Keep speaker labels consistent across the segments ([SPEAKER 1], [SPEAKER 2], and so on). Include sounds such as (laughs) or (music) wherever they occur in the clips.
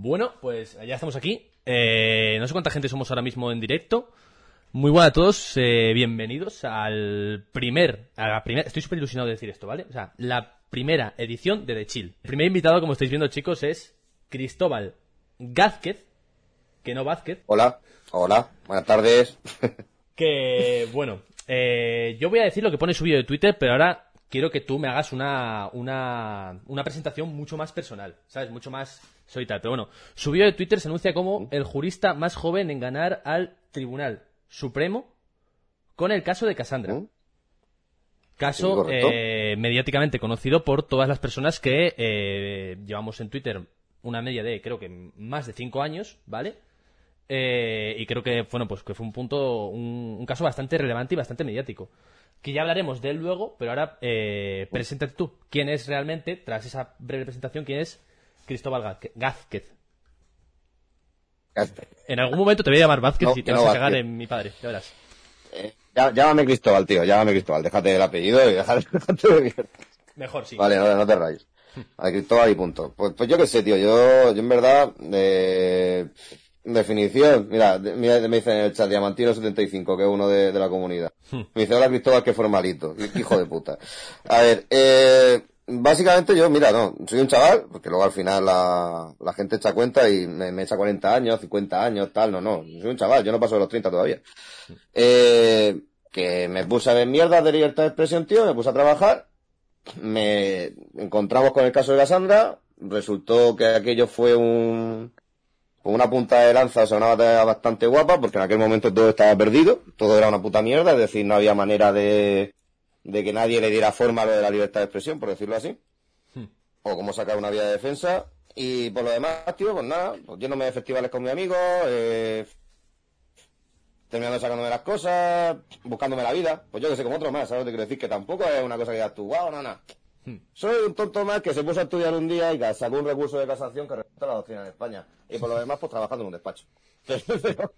[SPEAKER 1] Bueno, pues ya estamos aquí. Eh, no sé cuánta gente somos ahora mismo en directo. Muy buenas a todos, eh, bienvenidos al primer, a la primera, estoy súper ilusionado de decir esto, ¿vale? O sea, la primera edición de The Chill. El primer invitado, como estáis viendo chicos, es Cristóbal Gázquez, que no Vázquez,
[SPEAKER 2] Hola, hola, buenas tardes. (laughs)
[SPEAKER 1] que, bueno, eh, yo voy a decir lo que pone su vídeo de Twitter, pero ahora quiero que tú me hagas una, una, una presentación mucho más personal, ¿sabes? Mucho más solitaria. Pero bueno, su vídeo de Twitter se anuncia como el jurista más joven en ganar al Tribunal Supremo con el caso de Cassandra.
[SPEAKER 2] ¿Mm?
[SPEAKER 1] Caso eh, mediáticamente conocido por todas las personas que eh, llevamos en Twitter una media de, creo que más de cinco años, ¿vale? Eh, y creo que, bueno, pues que fue un punto, un, un caso bastante relevante y bastante mediático. Que ya hablaremos de él luego, pero ahora eh, preséntate tú. ¿Quién es realmente, tras esa breve presentación, quién es Cristóbal Gázquez? Gázquez. En algún momento te voy a llamar Vázquez
[SPEAKER 2] No,
[SPEAKER 1] y te
[SPEAKER 2] que
[SPEAKER 1] vas
[SPEAKER 2] no
[SPEAKER 1] a cagar
[SPEAKER 2] Vázquez.
[SPEAKER 1] en mi padre, ya verás.
[SPEAKER 2] Eh, llámame Cristóbal, tío, llámame Cristóbal, déjate el apellido y déjate, (laughs) déjate.
[SPEAKER 1] Mejor, sí.
[SPEAKER 2] Vale, no, no te rayes. A Cristóbal y punto. Pues, pues yo qué sé, tío, yo, yo en verdad, eh, definición, mira, me dice en el chat Diamantino75, que es uno de, de la comunidad. Me dice, hola Cristóbal, qué formalito. Hijo de puta. A ver, eh, básicamente yo, mira, no, soy un chaval, porque luego al final la, la gente echa cuenta y me, echa 40 años, 50 años, tal, no, no, soy un chaval, yo no paso de los 30 todavía. Eh, que me puse a ver mierdas de libertad de expresión, tío, me puse a trabajar, me encontramos con el caso de Cassandra, resultó que aquello fue un, fue una punta de lanza, o sea, una batalla bastante guapa, porque en aquel momento todo estaba perdido, todo era una puta mierda, es decir, no había manera de, de que nadie le diera forma a lo de la libertad de expresión, por decirlo así, o cómo sacar una vía de defensa, y por lo demás, tío, pues nada, pues yéndome de festivales con mi amigo, eh, terminando sacándome las cosas, buscándome la vida, pues yo que sé, como otro más, ¿sabes? Te quiero decir que tampoco es una cosa que digas tú, wow, no, no. Soy un tonto más que se puso a estudiar un día y que sacó un recurso de casación que respeta la doctrina en España. Y por lo demás, pues trabajando en un despacho. Pero, (laughs)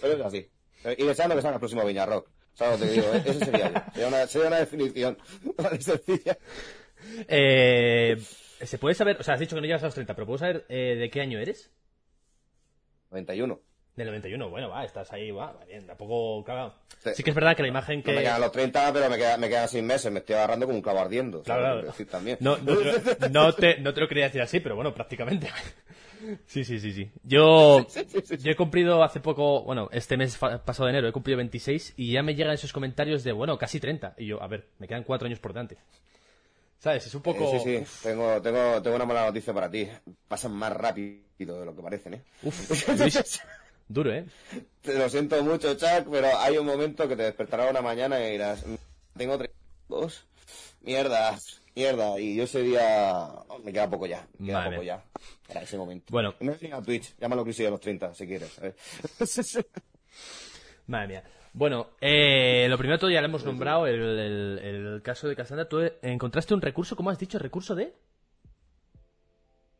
[SPEAKER 2] pero es así. Y deseando que salga el próximo Viñarrock. ¿Sabes lo que te digo? Ese sería yo. Sería una, sería una definición (laughs) vale, sencilla.
[SPEAKER 1] Eh, ¿Se puede saber, o sea, has dicho que no llegas a los 30, pero ¿puedo saber eh, de qué año eres?
[SPEAKER 2] 91.
[SPEAKER 1] Del 91, bueno, va, estás ahí, va, va bien, tampoco, claro.
[SPEAKER 2] Sí.
[SPEAKER 1] Sí que es verdad que la imagen que...
[SPEAKER 2] No me quedan los 30, pero me, queda, me quedan 6 meses. Me estoy agarrando como un clavo ardiendo.
[SPEAKER 1] Claro,
[SPEAKER 2] ¿sabes
[SPEAKER 1] claro.
[SPEAKER 2] decir también.
[SPEAKER 1] No, no, te lo- no te, no te lo quería decir así, pero bueno, prácticamente. (laughs) Sí, sí, sí, sí. Yo, yo he cumplido hace poco, bueno, este mes pasado de enero, he cumplido 26 y ya me llegan esos comentarios de, bueno, casi 30. Y yo, a ver, me quedan cuatro años por delante. ¿Sabes? Es un poco...
[SPEAKER 2] Eh, sí, sí. Tengo, tengo, tengo una mala noticia para ti. Pasan más rápido de lo que parecen, ¿eh?
[SPEAKER 1] Uf, (laughs) Luis, duro, ¿eh?
[SPEAKER 2] Te lo siento mucho, Chuck, pero hay un momento que te despertará una mañana y dirás, "Mm, tengo tres, dos, mierda, mierda, y yo ese día, oh, me queda poco ya, me queda poco ya, era ese momento.
[SPEAKER 1] Bueno.
[SPEAKER 2] No es a Twitch, llámalo crisis de los 30, si quieres. (laughs)
[SPEAKER 1] Madre mía. Bueno, eh, lo primero todo ya lo hemos nombrado, el, el- el caso de Cassandra. Tú encontraste un recurso, ¿cómo has dicho? ¿Recurso de...?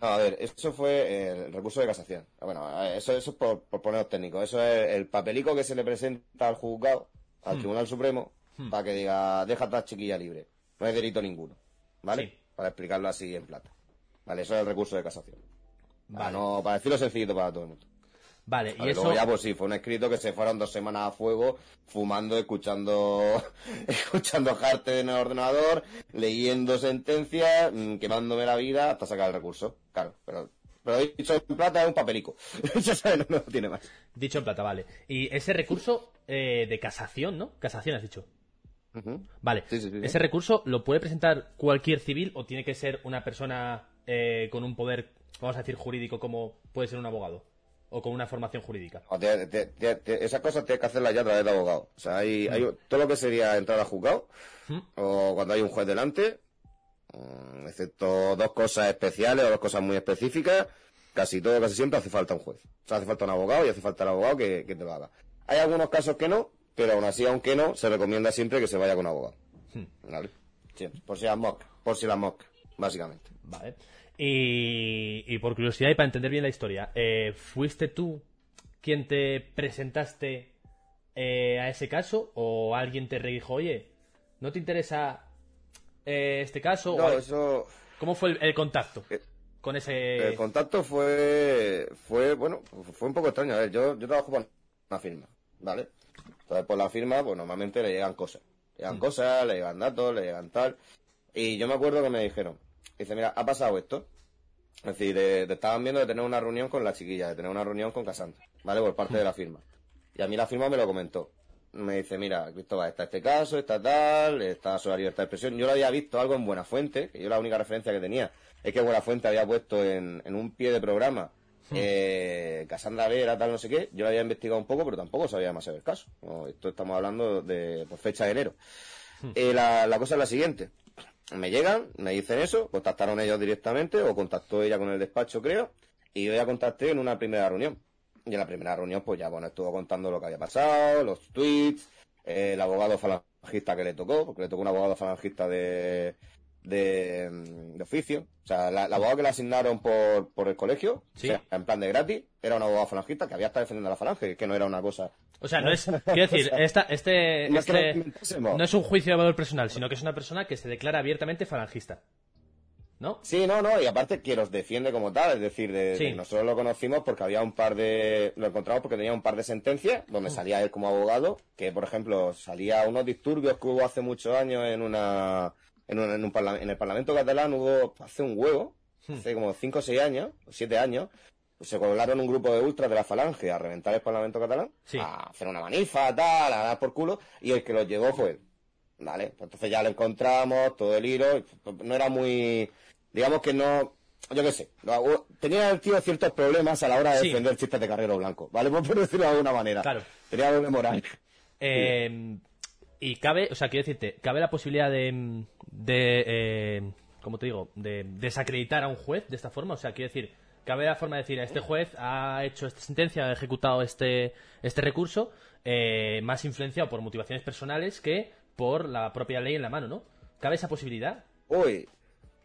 [SPEAKER 2] No, a ver, eso fue el recurso de casación. Bueno, eso, eso es por, por poneros técnicos. Eso es el papelico que se le presenta al juzgado, al
[SPEAKER 1] Hmm.
[SPEAKER 2] Tribunal Supremo, para que diga, deja a esta chiquilla libre. No hay delito ninguno. ¿Vale?
[SPEAKER 1] Sí.
[SPEAKER 2] Para explicarlo así en plata. Vale, eso es el recurso de casación. Para, no, para decirlo sencillito para todo el mundo.
[SPEAKER 1] Vale, y eso...
[SPEAKER 2] Luego ya, pues sí, fue un escrito que se fueron dos semanas a fuego, fumando, escuchando, (laughs) escuchando jarte en el ordenador, leyendo sentencias, mm, quemándome la vida hasta sacar el recurso. Claro, pero, pero dicho en plata es un papelico. (laughs) Ya sabes, no, no tiene más.
[SPEAKER 1] Dicho en plata, vale. Y ese recurso eh, de casación, ¿no? Casación has dicho. Vale.
[SPEAKER 2] Sí, sí, sí, sí.
[SPEAKER 1] ¿Ese recurso lo puede presentar cualquier civil o tiene que ser una persona eh, con un poder, vamos a decir, jurídico como puede ser un abogado? O con una formación jurídica.
[SPEAKER 2] O te- te- te- te- esas cosas tienes que hacerlas ya a través de abogado. O sea, hay, hay todo lo que sería entrar a juzgado,
[SPEAKER 1] ¿Mm?
[SPEAKER 2] o cuando hay un juez delante, mm, excepto dos cosas especiales o dos cosas muy específicas, casi todo, casi siempre hace falta un juez. O sea, hace falta un abogado y hace falta el abogado que, que te lo haga. Hay algunos casos que no, pero aún así, aunque no, se recomienda siempre que se vaya con abogado. ¿Vale? Siempre. Por si la moc, por si la moc, básicamente.
[SPEAKER 1] Vale. Y, y por curiosidad y para entender bien la historia, eh, ¿fuiste tú quien te presentaste eh, a ese caso o alguien te redijo, oye, ¿no te interesa eh, este caso?
[SPEAKER 2] No, eso...
[SPEAKER 1] ¿Cómo fue el, el contacto?
[SPEAKER 2] Eh,
[SPEAKER 1] con ese...
[SPEAKER 2] El contacto fue, fue, bueno, fue un poco extraño. A ver, yo, yo trabajo con una firma, ¿vale? Entonces, por la firma, pues normalmente le llegan cosas. Le llegan cosas, le llegan datos, le llegan tal. Y yo me acuerdo que me dijeron, dice, mira, ha pasado esto. Es decir, de- de- estaban viendo de tener una reunión con la chiquilla, de tener una reunión con Cassandra, ¿vale? Por parte de la firma. Y a mí la firma me lo comentó. Me dice, mira, Cristóbal, está este caso, está tal, está sobre la libertad de expresión. Yo lo había visto algo en Buenafuente, que yo la única referencia que tenía es que Buenafuente había puesto en, en un pie de programa eh, Cassandra Vera, tal, no sé qué. Yo lo había investigado un poco, pero tampoco sabía demasiado el caso. No, esto estamos hablando de por fecha de enero. Eh, la, la cosa es la siguiente. Me llegan, me dicen eso, contactaron ellos directamente, o contactó ella con el despacho, creo, y yo ya contacté en una primera reunión. Y en la primera reunión, pues ya, bueno, estuvo contando lo que había pasado, los tweets, el abogado falangista que le tocó, porque le tocó un abogado falangista de, de, mm, de oficio. O sea, la- el abogado que le asignaron por, por el colegio,
[SPEAKER 1] Sí.
[SPEAKER 2] o sea, en plan de gratis, era un abogado falangista que había estado defendiendo a la falange, que no era una cosa...
[SPEAKER 1] O sea, no es... Quiero decir, (laughs) esta, este,
[SPEAKER 2] No es que
[SPEAKER 1] este
[SPEAKER 2] inventásemos.
[SPEAKER 1] no es un juicio de valor personal, sino que es una persona que se declara abiertamente falangista. ¿No?
[SPEAKER 2] Sí, no, no, y aparte que los defiende como tal, es decir, de,
[SPEAKER 1] Sí.
[SPEAKER 2] de- nosotros lo conocimos porque había un par de, lo encontramos porque tenía un par de sentencias
[SPEAKER 1] Mm.
[SPEAKER 2] donde salía él como abogado, que por ejemplo salía unos disturbios que hubo hace muchos años en una, en, un, en, un parla- en el Parlamento catalán hubo hace un huevo,
[SPEAKER 1] Hmm.
[SPEAKER 2] hace como 5 o 6 años, o 7 años, se colaron un grupo de ultras de la Falange a reventar el Parlamento catalán,
[SPEAKER 1] Sí.
[SPEAKER 2] a hacer una manifa, tal, a dar por culo, y el que los llevó fue él. Vale, pues entonces ya lo encontramos, todo el hilo, y no era muy, digamos que no, yo qué sé, tenía el tío ciertos problemas a la hora de
[SPEAKER 1] Sí.
[SPEAKER 2] defender chistes de carrero blanco, ¿vale? (laughs) Por decirlo de alguna manera.
[SPEAKER 1] Claro.
[SPEAKER 2] Tenía doble moral.
[SPEAKER 1] Eh, y cabe, o sea, quiero decirte, cabe la posibilidad de, de eh, ¿cómo te digo? De desacreditar a un juez de esta forma. O sea, quiero decir, cabe la forma de decir, este juez ha hecho esta sentencia, ha ejecutado este, este recurso, eh, más influenciado por motivaciones personales que por la propia ley en la mano, ¿no? ¿Cabe esa posibilidad?
[SPEAKER 2] Uy,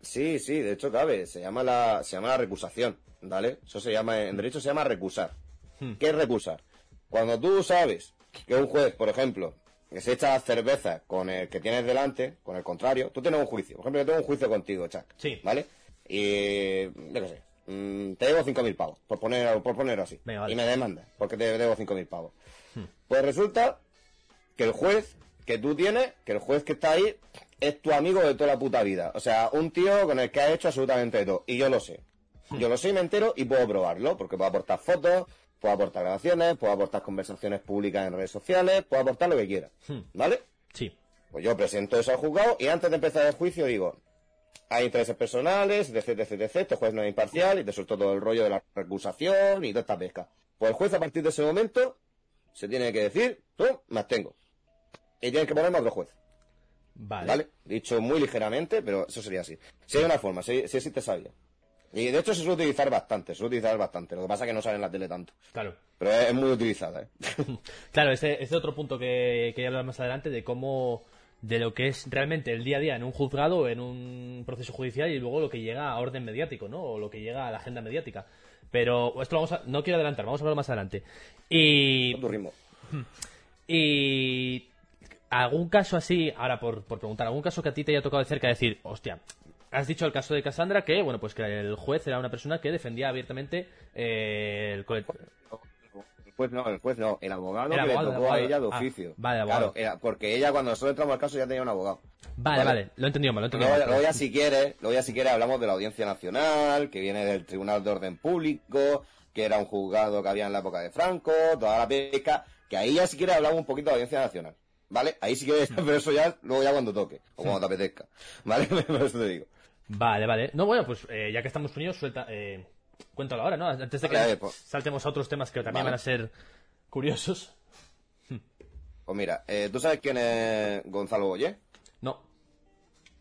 [SPEAKER 2] sí, sí, de hecho cabe, se llama la, se llama la recusación, ¿vale? Eso se llama, en derecho se llama recusar.
[SPEAKER 1] Hmm.
[SPEAKER 2] ¿Qué es recusar? Cuando tú sabes que un juez, por ejemplo, se echa las cervezas con el que tienes delante, con el contrario, tú tienes un juicio. Por ejemplo, yo tengo un juicio contigo, Chuck.
[SPEAKER 1] Sí.
[SPEAKER 2] ¿Vale? Y, yo qué sé, mm, te debo 5.000 pavos, por poner, por ponerlo así.
[SPEAKER 1] Venga, vale. Hmm.
[SPEAKER 2] Y me demandas, porque te debo 5.000 pavos. Pues resulta que el juez que tú tienes, que el juez que está ahí, es tu amigo de toda la puta vida. O sea, un tío con el que has hecho absolutamente todo. Y yo lo sé. Yo lo sé y me entero y puedo probarlo, porque puedo aportar fotos, puedo aportar grabaciones, puedo aportar conversaciones públicas en redes sociales, puedo aportar lo que quiera. ¿Vale?
[SPEAKER 1] Sí.
[SPEAKER 2] Pues yo presento eso al juzgado y antes de empezar el juicio digo, hay intereses personales, etc, etc, etc, este juez no es imparcial y te suelto todo el rollo de la recusación y toda esta pesca. Pues el juez a partir de ese momento se tiene que decir, tú, me abstengo. Y tienes que ponerme a otro juez.
[SPEAKER 1] Vale.
[SPEAKER 2] ¿Vale? Dicho muy ligeramente, pero eso sería así. Si hay una forma, si, si existe esa vía. Y de hecho se suele utilizar bastante, se suele utilizar bastante. Lo que pasa es que no sale en la tele tanto.
[SPEAKER 1] Claro.
[SPEAKER 2] Pero es, es muy utilizada, ¿eh? (laughs)
[SPEAKER 1] Claro, este este otro punto que, que ya hablar más adelante de cómo de lo que es realmente el día a día en un juzgado en un proceso judicial y luego lo que llega a orden mediático, ¿no? O lo que llega a la agenda mediática. Pero esto lo vamos a, no quiero adelantar, vamos a hablar más adelante. Y
[SPEAKER 2] Con tu ritmo. (laughs)
[SPEAKER 1] y algún caso así, ahora por, por preguntar, algún caso que a ti te haya tocado de cerca decir, hostia, has dicho el caso de Cassandra que, bueno, pues que el juez era una persona que defendía abiertamente eh, el colet-
[SPEAKER 2] El juez no, el juez no, el abogado
[SPEAKER 1] El
[SPEAKER 2] que
[SPEAKER 1] abogado,
[SPEAKER 2] le
[SPEAKER 1] el
[SPEAKER 2] tocó a ella de
[SPEAKER 1] Ah,
[SPEAKER 2] oficio.
[SPEAKER 1] vale, abogado.
[SPEAKER 2] Claro, era- porque ella cuando nosotros entramos al caso ya tenía un abogado.
[SPEAKER 1] Vale, vale, lo he entendido mal, lo he entendido
[SPEAKER 2] Luego,
[SPEAKER 1] mal.
[SPEAKER 2] luego ya si quieres, luego ya si quieres hablamos de la Audiencia Nacional, que viene del Tribunal de Orden Público, que era un juzgado que había en la época de Franco, toda la pesca, que ahí ya si quieres hablamos un poquito de la Audiencia Nacional. ¿Vale? Ahí sí quieres, (laughs) pero eso ya, luego ya cuando toque, o cuando te apetezca. ¿Vale? (laughs) Por eso te digo.
[SPEAKER 1] Vale, vale. No, bueno, pues eh, ya que estamos unidos, suelta, eh, cuéntalo ahora, ¿no? Antes de que
[SPEAKER 2] Vale, pues.
[SPEAKER 1] saltemos a otros temas que también
[SPEAKER 2] Vale.
[SPEAKER 1] van a ser curiosos.
[SPEAKER 2] Pues mira, eh, ¿tú sabes quién es Gonzalo Boyer?
[SPEAKER 1] No.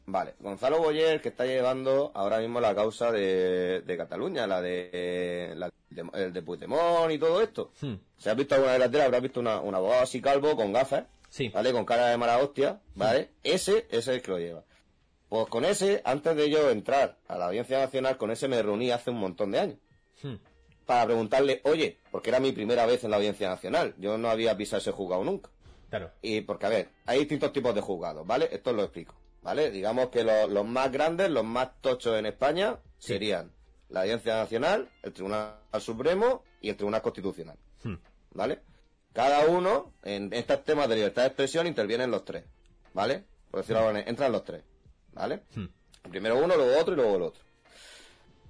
[SPEAKER 2] Vale, Gonzalo Boyer que está llevando ahora mismo la causa de, de Cataluña, la de, la de el de Puigdemont y todo esto.
[SPEAKER 1] Hmm.
[SPEAKER 2] Si has visto alguna de la tele, habrás visto una, un abogado así calvo con gafas,
[SPEAKER 1] Sí.
[SPEAKER 2] ¿vale? Con cara de mala hostia, ¿vale? Ese, ese es el que lo lleva. Pues con ese, antes de yo entrar a la Audiencia Nacional, con ese me reuní hace un montón de años.
[SPEAKER 1] Hmm.
[SPEAKER 2] Para preguntarle, oye, porque era mi primera vez en la Audiencia Nacional, yo no había pisado ese juzgado nunca.
[SPEAKER 1] Claro.
[SPEAKER 2] Y porque, a ver, hay distintos tipos de juzgados, ¿vale? Esto os lo explico, ¿vale? Digamos que lo- los más grandes, los más tochos en España, serían la Audiencia Nacional, el Tribunal Supremo y el Tribunal Constitucional.
[SPEAKER 1] Hmm.
[SPEAKER 2] ¿Vale? Cada uno, en estos temas de libertad de expresión, intervienen los tres. ¿Vale? Por decirlo algo, entran los tres. ¿Vale?
[SPEAKER 1] Hmm.
[SPEAKER 2] Primero uno, luego otro y luego el otro.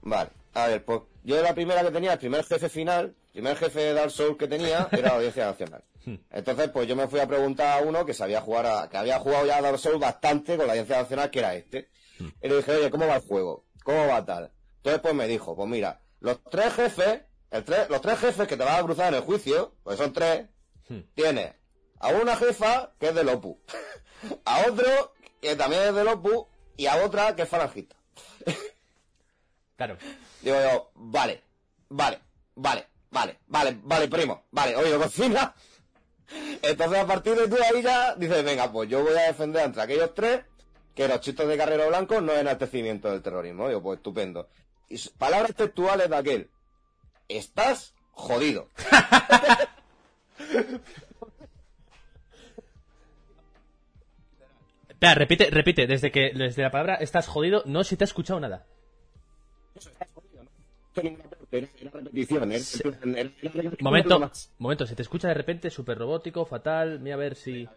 [SPEAKER 2] Vale. A ver, pues yo la primera que tenía, el primer jefe final, el primer jefe de Dark Souls que tenía, (laughs) era la Audiencia Nacional.
[SPEAKER 1] Hmm.
[SPEAKER 2] Entonces, pues yo me fui a preguntar a uno que sabía jugar a, que había jugado ya a Dark Souls bastante con la Audiencia Nacional, que era este. Y le dije, oye, ¿cómo va el juego? ¿Cómo va tal? Entonces, pues me dijo, pues mira, los tres jefes, el los tres jefes que te van a cruzar en el juicio, pues son tres,
[SPEAKER 1] Hmm.
[SPEAKER 2] tienes a una jefa que es del Opus, (laughs) a otro que también es del Opus y a otra que es falangista. (laughs)
[SPEAKER 1] Claro.
[SPEAKER 2] Digo yo, vale, vale, vale, vale, vale, vale, primo, vale, oye, cocina. Entonces a partir de tú ahí ya dices, venga, pues yo voy a defender entre aquellos tres que los chistes de Carrero Blanco no es enaltecimiento del terrorismo. Digo, pues estupendo. Y palabras textuales de aquel. Estás jodido. (laughs)
[SPEAKER 1] Espera, repite, repite, desde que desde la palabra estás jodido, no se te ha escuchado nada.
[SPEAKER 2] repetición,
[SPEAKER 1] Momento, momento, se te escucha de repente súper robótico, fatal. Mira a ver si.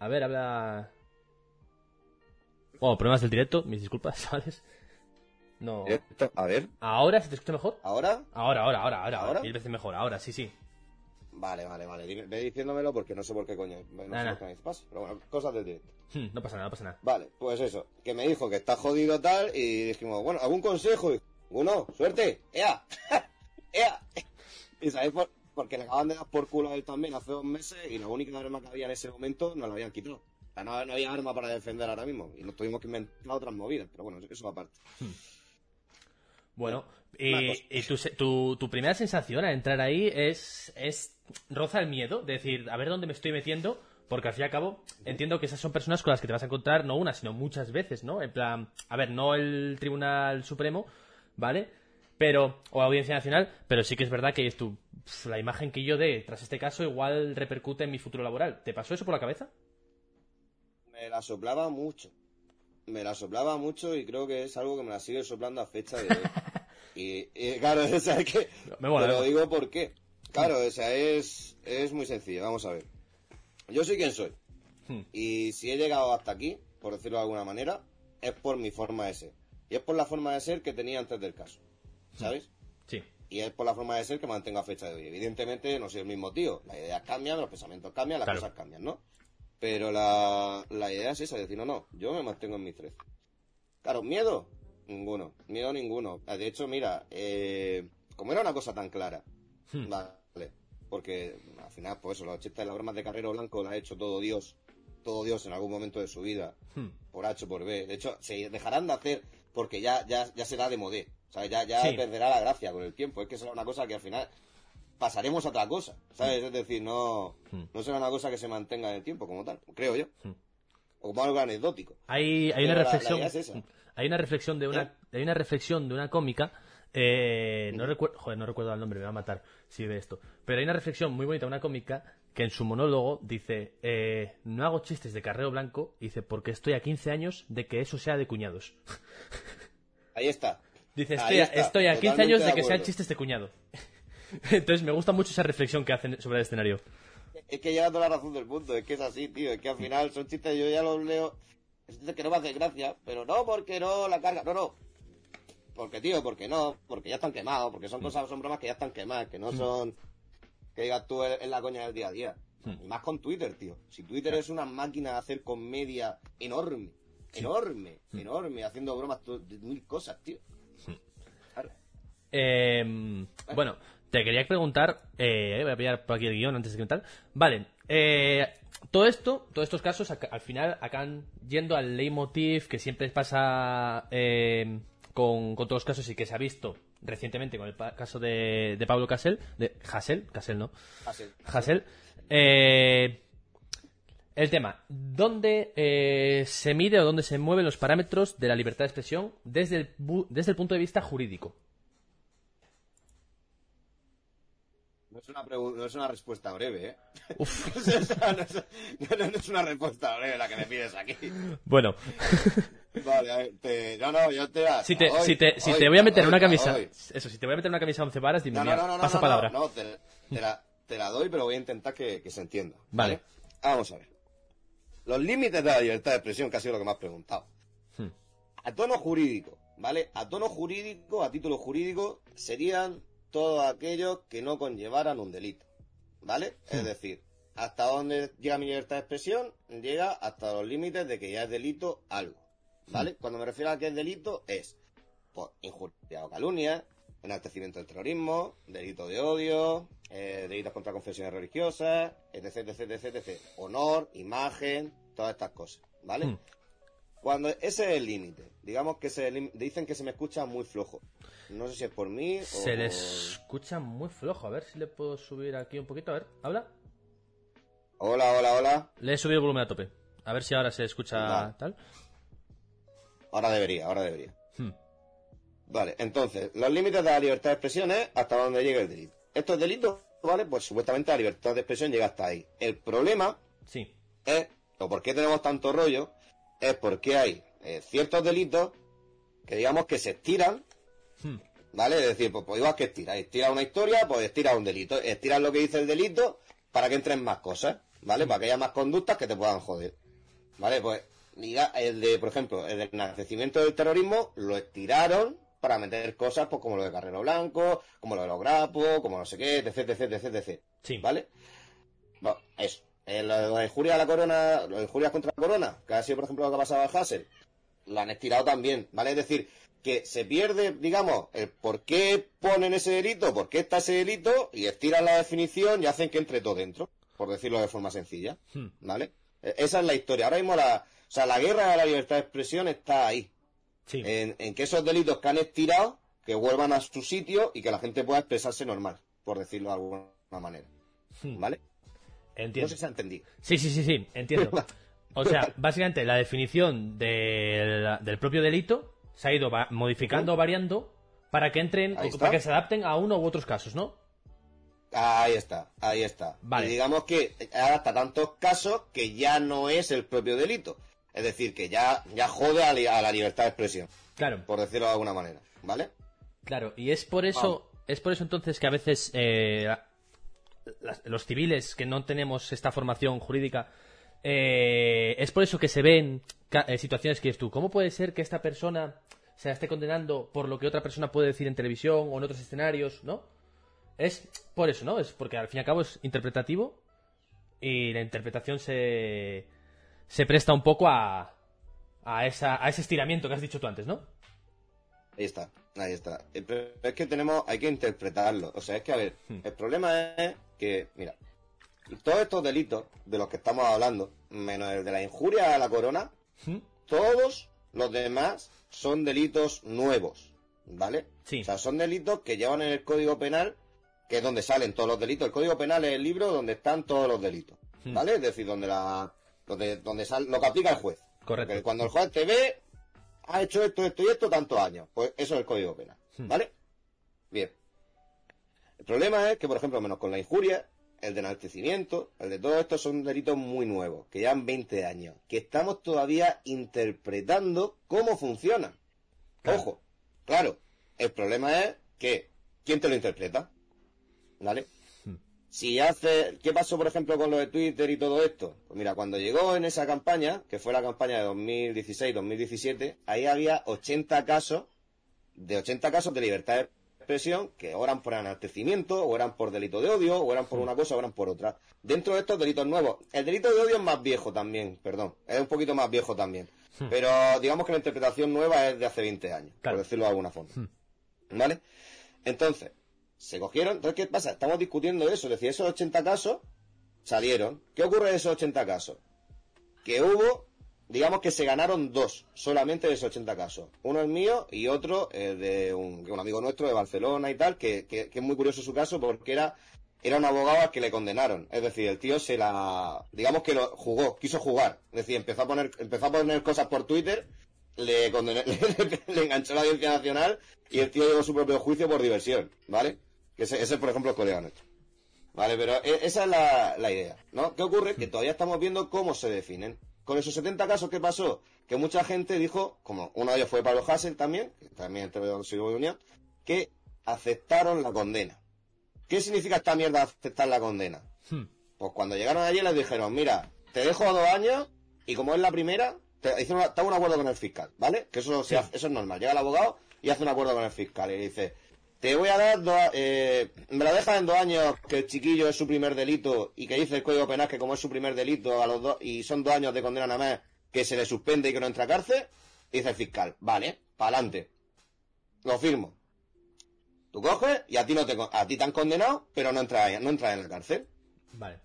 [SPEAKER 1] A ver, habla. Bueno, problemas del directo, mis disculpas, (laughs) ¿sabes? No.
[SPEAKER 2] A ver,
[SPEAKER 1] ¿Ahora se te escucha mejor?
[SPEAKER 2] ¿ahora?
[SPEAKER 1] Ahora, ahora, ahora, ahora,
[SPEAKER 2] ¿Ahora?
[SPEAKER 1] Mil veces mejor, ahora, sí, sí.
[SPEAKER 2] Vale, vale, vale. Dime- Ve diciéndomelo porque no sé por qué coño. No sé
[SPEAKER 1] Nah,
[SPEAKER 2] por qué me pasa. Pero bueno, cosas del directo.
[SPEAKER 1] Hmm, No pasa nada, no pasa nada.
[SPEAKER 2] Vale, pues eso, que me dijo que está jodido tal y dijimos, bueno, ¿algún consejo? Y, Uno, suerte, ¡ea! (laughs) ¡ea! (laughs) Y sabéis por, porque le acaban de dar por culo a él también hace dos meses y la única arma que había en ese momento nos la habían quitado. O sea, no, no había arma para defender ahora mismo y nos tuvimos que inventar otras movidas, pero bueno, eso aparte.
[SPEAKER 1] Bueno,
[SPEAKER 2] Una
[SPEAKER 1] y, tu, tu, tu primera sensación al entrar ahí es, es roza el miedo, de decir, a ver dónde me estoy metiendo, porque al fin y al cabo entiendo que esas son personas con las que te vas a encontrar no una, sino muchas veces, ¿no? En plan, a ver, no el Tribunal Supremo, ¿vale? Pero, o Audiencia Nacional, pero sí que es verdad que es tu, la imagen que yo dé tras este caso igual repercute en mi futuro laboral. ¿Te pasó eso por la cabeza?
[SPEAKER 2] Me la soplaba mucho. Me la soplaba mucho y creo que es algo que me la sigue soplando a fecha de hoy. (laughs) y, y, claro, (laughs) o sea, es que...
[SPEAKER 1] Me mola,
[SPEAKER 2] Te lo digo por qué. Claro, o sea, es, es muy sencillo. Vamos a ver. Yo soy quien soy.
[SPEAKER 1] Hmm.
[SPEAKER 2] Y si he llegado hasta aquí, por decirlo de alguna manera, es por mi forma de ser. Y es por la forma de ser que tenía antes del caso. ¿Sabes?
[SPEAKER 1] Sí.
[SPEAKER 2] Y es por la forma de ser que mantengo a fecha de hoy. Evidentemente no soy el mismo tío. Las ideas cambian, los pensamientos cambian, las
[SPEAKER 1] Claro.
[SPEAKER 2] cosas cambian, ¿no? Pero la, la idea es esa, decir, no, no, yo me mantengo en mis tres. Claro, miedo, ninguno. Miedo ninguno. De hecho, mira, eh, como era una cosa tan clara,
[SPEAKER 1] Hmm.
[SPEAKER 2] Porque al final, pues eso, los chistes de las bromas de Carrero Blanco lo ha hecho todo Dios, todo Dios en algún momento de su vida,
[SPEAKER 1] Hmm.
[SPEAKER 2] por H o por B. De hecho, se dejarán de hacer porque ya, ya, ya será de modé. O sea, ya, ya
[SPEAKER 1] Sí.
[SPEAKER 2] perderá la gracia con el tiempo. Es que será una cosa que al final pasaremos a otra cosa, ¿sabes? Es decir, no,
[SPEAKER 1] Hmm.
[SPEAKER 2] no será una cosa que se mantenga en el tiempo como tal, creo yo.
[SPEAKER 1] Hmm.
[SPEAKER 2] O como algo anecdótico.
[SPEAKER 1] Hay, hay una
[SPEAKER 2] la- la
[SPEAKER 1] reflexión.
[SPEAKER 2] es
[SPEAKER 1] hay una reflexión de una. Hay una reflexión de una cómica. Eh, no recuerdo. Joder, no recuerdo el nombre, me va a matar si ve esto. Pero hay una reflexión muy bonita una cómica que en su monólogo dice: eh, No hago chistes de carreo blanco. Dice, porque estoy a 15 años de que eso sea de cuñados. (laughs)
[SPEAKER 2] Ahí está.
[SPEAKER 1] Dice, estoy, a-
[SPEAKER 2] está,
[SPEAKER 1] estoy a 15
[SPEAKER 2] totalmente
[SPEAKER 1] años de que sean chistes de cuñado. (laughs) Entonces me gusta mucho esa reflexión que hacen sobre el escenario.
[SPEAKER 2] Es que lleva toda la razón del mundo, es que es así, tío. Es que al final son chistes, yo ya los leo. Es que no me hacen gracia, pero no porque no la carga, no, no. Porque, tío, porque no, porque ya están quemados, porque son cosas, son bromas que ya están quemadas, que no son. que digas tú en la coña del día a día. Y más con Twitter, tío. Si Twitter es una máquina de hacer comedia enorme, enorme, enorme, haciendo bromas de mil cosas, tío. Claro.
[SPEAKER 1] Eh, bueno, te quería preguntar, eh, voy a pillar por aquí el guion antes de que tal. Vale, eh, todo esto, todos estos casos al final acaban yendo al leitmotiv que siempre pasa eh, con, con todos los casos y que se ha visto recientemente con el caso de, de Pablo Casel, de Hassel, Casel no. Hassel. Eh, el tema, ¿dónde eh, se mide o dónde se mueven los parámetros de la libertad de expresión desde el, bu- desde el punto de vista jurídico?
[SPEAKER 2] No es, una no es una respuesta breve, ¿eh? (laughs)
[SPEAKER 1] Uf. (laughs)
[SPEAKER 2] no, es, no, es una respuesta breve la que me pides aquí.
[SPEAKER 1] Bueno. (laughs)
[SPEAKER 2] Vale, a ver, te... no, no, yo te la...
[SPEAKER 1] Si te, si te, si te voy a meter una camisa... Eso, si te voy a meter una camisa 11 varas, dime,
[SPEAKER 2] no, no, no,
[SPEAKER 1] pasa palabra.
[SPEAKER 2] No, te, te, la, te, la, doy, pero voy a intentar que, que se entienda. Vale. Vamos a ver. Los límites de la libertad de expresión, que ha sido lo que me has preguntado. Hmm. A tono jurídico, ¿vale? A tono jurídico, a título jurídico, serían todos aquellos que no conllevaran un delito, ¿vale? Es hmm. decir, hasta dónde llega mi libertad de expresión, llega hasta los límites de que ya es delito algo, ¿vale? Hmm. Cuando me refiero a que es delito, es pues, injuria o calumnia, enaltecimiento del terrorismo, delito de odio, eh, delitos contra confesiones religiosas, etc, etc, etc, etc. Honor, imagen, todas estas cosas, ¿vale? Hmm. Cuando ese es el límite, digamos que se dicen que se me escucha muy flojo. No sé si es por mí o
[SPEAKER 1] Se le escucha muy flojo. A ver si le puedo subir aquí un poquito. A ver, ¿habla?
[SPEAKER 2] Hola, hola, hola.
[SPEAKER 1] Le he subido el volumen a tope. A ver si ahora se escucha tal.
[SPEAKER 2] Ahora debería, ahora debería. Hmm. Vale, entonces, los límites de la libertad de expresión es hasta donde llega el delito. Estos delitos, ¿vale? Pues supuestamente la libertad de expresión llega hasta ahí. El problema
[SPEAKER 1] sí.
[SPEAKER 2] es, o por qué tenemos tanto rollo, es porque hay eh, ciertos delitos que digamos que se estiran Hmm. ¿Vale? Es decir, pues, pues igual que estirar. Estira una historia, pues estira un delito. Estiras lo que dice el delito para que entren más cosas, ¿vale? Hmm. Para que haya más conductas que te puedan joder. ¿Vale? Pues, el de, por ejemplo, el del enaltecimiento del terrorismo, lo estiraron para meter cosas pues como lo de Carrero Blanco, como lo de los grapos, como no sé qué, etc, etc, etc, etc.
[SPEAKER 1] Sí.
[SPEAKER 2] ¿Vale? Bueno, eso. Eh, lo de la corona, lo de injurias contra la corona, que ha sido, por ejemplo, lo que ha pasado a Hassel, lo han estirado también, ¿vale? Es decir, que se pierde, digamos, el por qué ponen ese delito, por qué está ese delito, y estiran la definición y hacen que entre todo dentro, por decirlo de forma sencilla, hmm. ¿vale? E-, esa es la historia. Ahora mismo la, o sea, la guerra de la libertad de expresión está ahí. En, que esos delitos que han estirado, que vuelvan a su sitio y que la gente pueda expresarse normal, por decirlo de alguna manera. Hmm. ¿Vale?
[SPEAKER 1] Entiendo. No
[SPEAKER 2] sé si se ha entendido.
[SPEAKER 1] Sí, sí, sí, sí, entiendo. (laughs) O sea, básicamente la definición del propio delito se ha ido modificando, variando, para que entren, para que se adapten a uno u otros casos, ¿no?
[SPEAKER 2] Ahí está, ahí está.
[SPEAKER 1] Vale.
[SPEAKER 2] Y digamos que adapta tantos casos que ya no es el propio delito. Es decir, que ya, ya jode a, la libertad de expresión.
[SPEAKER 1] Claro.
[SPEAKER 2] Por decirlo de alguna manera. ¿Vale?
[SPEAKER 1] Claro, y es por eso, es por eso entonces que a veces eh, los civiles que no tenemos esta formación jurídica, eh, es por eso que se ven eh, situaciones que es tú. ¿Cómo puede ser que esta persona se esté condenando por lo que otra persona puede decir en televisión o en otros escenarios, ¿no? Es por eso, ¿no? Es porque al fin y al cabo es interpretativo y la interpretación se, se presta un poco a, a, esa, a ese estiramiento que has dicho tú antes, ¿no?
[SPEAKER 2] Ahí está, ahí está. Pero es que tenemos, hay que interpretarlo. O sea, es que, a ver, hmm. el problema es que, mira, todos estos delitos de los que estamos hablando, menos el de la injuria a la corona, hmm. todos los demás son delitos nuevos, ¿vale?
[SPEAKER 1] Sí.
[SPEAKER 2] O sea, son delitos que llevan en el Código Penal, que es donde salen todos los delitos. El Código Penal es el libro donde están todos los delitos, hmm. ¿vale? Es decir, donde la donde, donde sale lo que aplica el juez.
[SPEAKER 1] Correcto.
[SPEAKER 2] cuando el juez te ve, ha hecho esto, esto y esto tantos años. Pues eso es el Código Penal, hmm. ¿vale? Bien. El problema es que, por ejemplo, menos con la injuria, el de enaltecimiento, el de todo esto son delitos muy nuevos, que llevan 20 años, que estamos todavía interpretando cómo funcionan. Ojo, claro, el problema es que, ¿quién te lo interpreta? ¿Vale? Si hace, ¿qué pasó por ejemplo con lo de Twitter y todo esto? Pues mira, cuando llegó en esa campaña, que fue la campaña de 2016-2017, ahí había 80 casos, de 80 casos de libertad expresión que o eran por enaltecimiento, o eran por delito de odio, o eran por una cosa, o eran por otra. Dentro de estos delitos nuevos, el delito de odio es más viejo también, perdón, es un poquito más viejo también. Pero digamos que la interpretación nueva es de hace 20 años, por decirlo de alguna forma. ¿Vale? Entonces, se cogieron, entonces, ¿qué pasa? Estamos discutiendo eso, es decir, esos 80 casos salieron. ¿Qué ocurre en esos 80 casos? Que hubo digamos que se ganaron dos solamente de esos 80 casos. Uno es mío y otro es de un, amigo nuestro de Barcelona y tal, que, que, es muy curioso su caso porque era, era un abogado al que le condenaron. Es decir, el tío se la, digamos que lo jugó, quiso jugar. Es decir, empezó a poner, empezó a poner cosas por Twitter, le, (laughs) le, enganchó la audiencia nacional y el tío llevó su propio juicio por diversión, ¿vale? Ese, ese por ejemplo, es colega nuestro. Vale, pero e- esa es la, la idea, ¿no? ¿Qué ocurre? Que todavía estamos viendo cómo se definen. Con esos 70 casos, ¿qué pasó? Que mucha gente dijo, como uno de ellos fue Pablo Hassel también, que también entre los de Unión, que aceptaron la condena. ¿Qué significa esta mierda aceptar la condena?
[SPEAKER 1] Hmm.
[SPEAKER 2] Pues cuando llegaron allí les dijeron, mira, te dejo dos años y como es la primera, te, hicieron un acuerdo con el fiscal, ¿vale? Que eso, se hace- eso es normal. Llega el abogado y hace un acuerdo con el fiscal y dice, te voy a dar dos, eh, me la dejas en dos años que el chiquillo es su primer delito y que dice el Código Penal que como es su primer delito a los dos y son dos años de condena nada más que se le suspende y que no entra a cárcel, dice el fiscal, vale, para adelante. Lo firmo. Tú coges y a ti no te a ti te han condenado, pero no entras no entras en la cárcel.
[SPEAKER 1] Vale.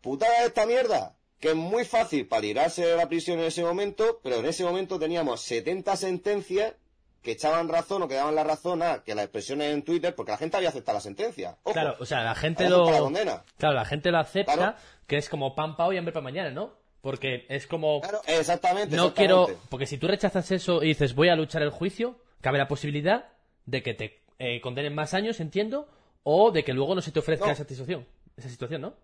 [SPEAKER 2] Putada de esta mierda, que es muy fácil para librarse de la prisión en ese momento, pero en ese momento teníamos 70 sentencias que echaban razón o que daban la razón a que las expresiones en Twitter, porque la gente había aceptado la sentencia. Ojo,
[SPEAKER 1] Claro, o sea, la gente lo.
[SPEAKER 2] la condena.
[SPEAKER 1] Claro, la gente lo acepta,
[SPEAKER 2] Claro.
[SPEAKER 1] que es como pan para hoy, hambre para mañana, ¿no? Porque es como.
[SPEAKER 2] Claro, exactamente.
[SPEAKER 1] no
[SPEAKER 2] exactamente.
[SPEAKER 1] quiero. Porque si tú rechazas eso y dices voy a luchar el juicio, cabe la posibilidad de que te eh, condenen más años, entiendo, o de que luego no se te ofrezca
[SPEAKER 2] No.
[SPEAKER 1] esa situación. Esa situación, ¿no?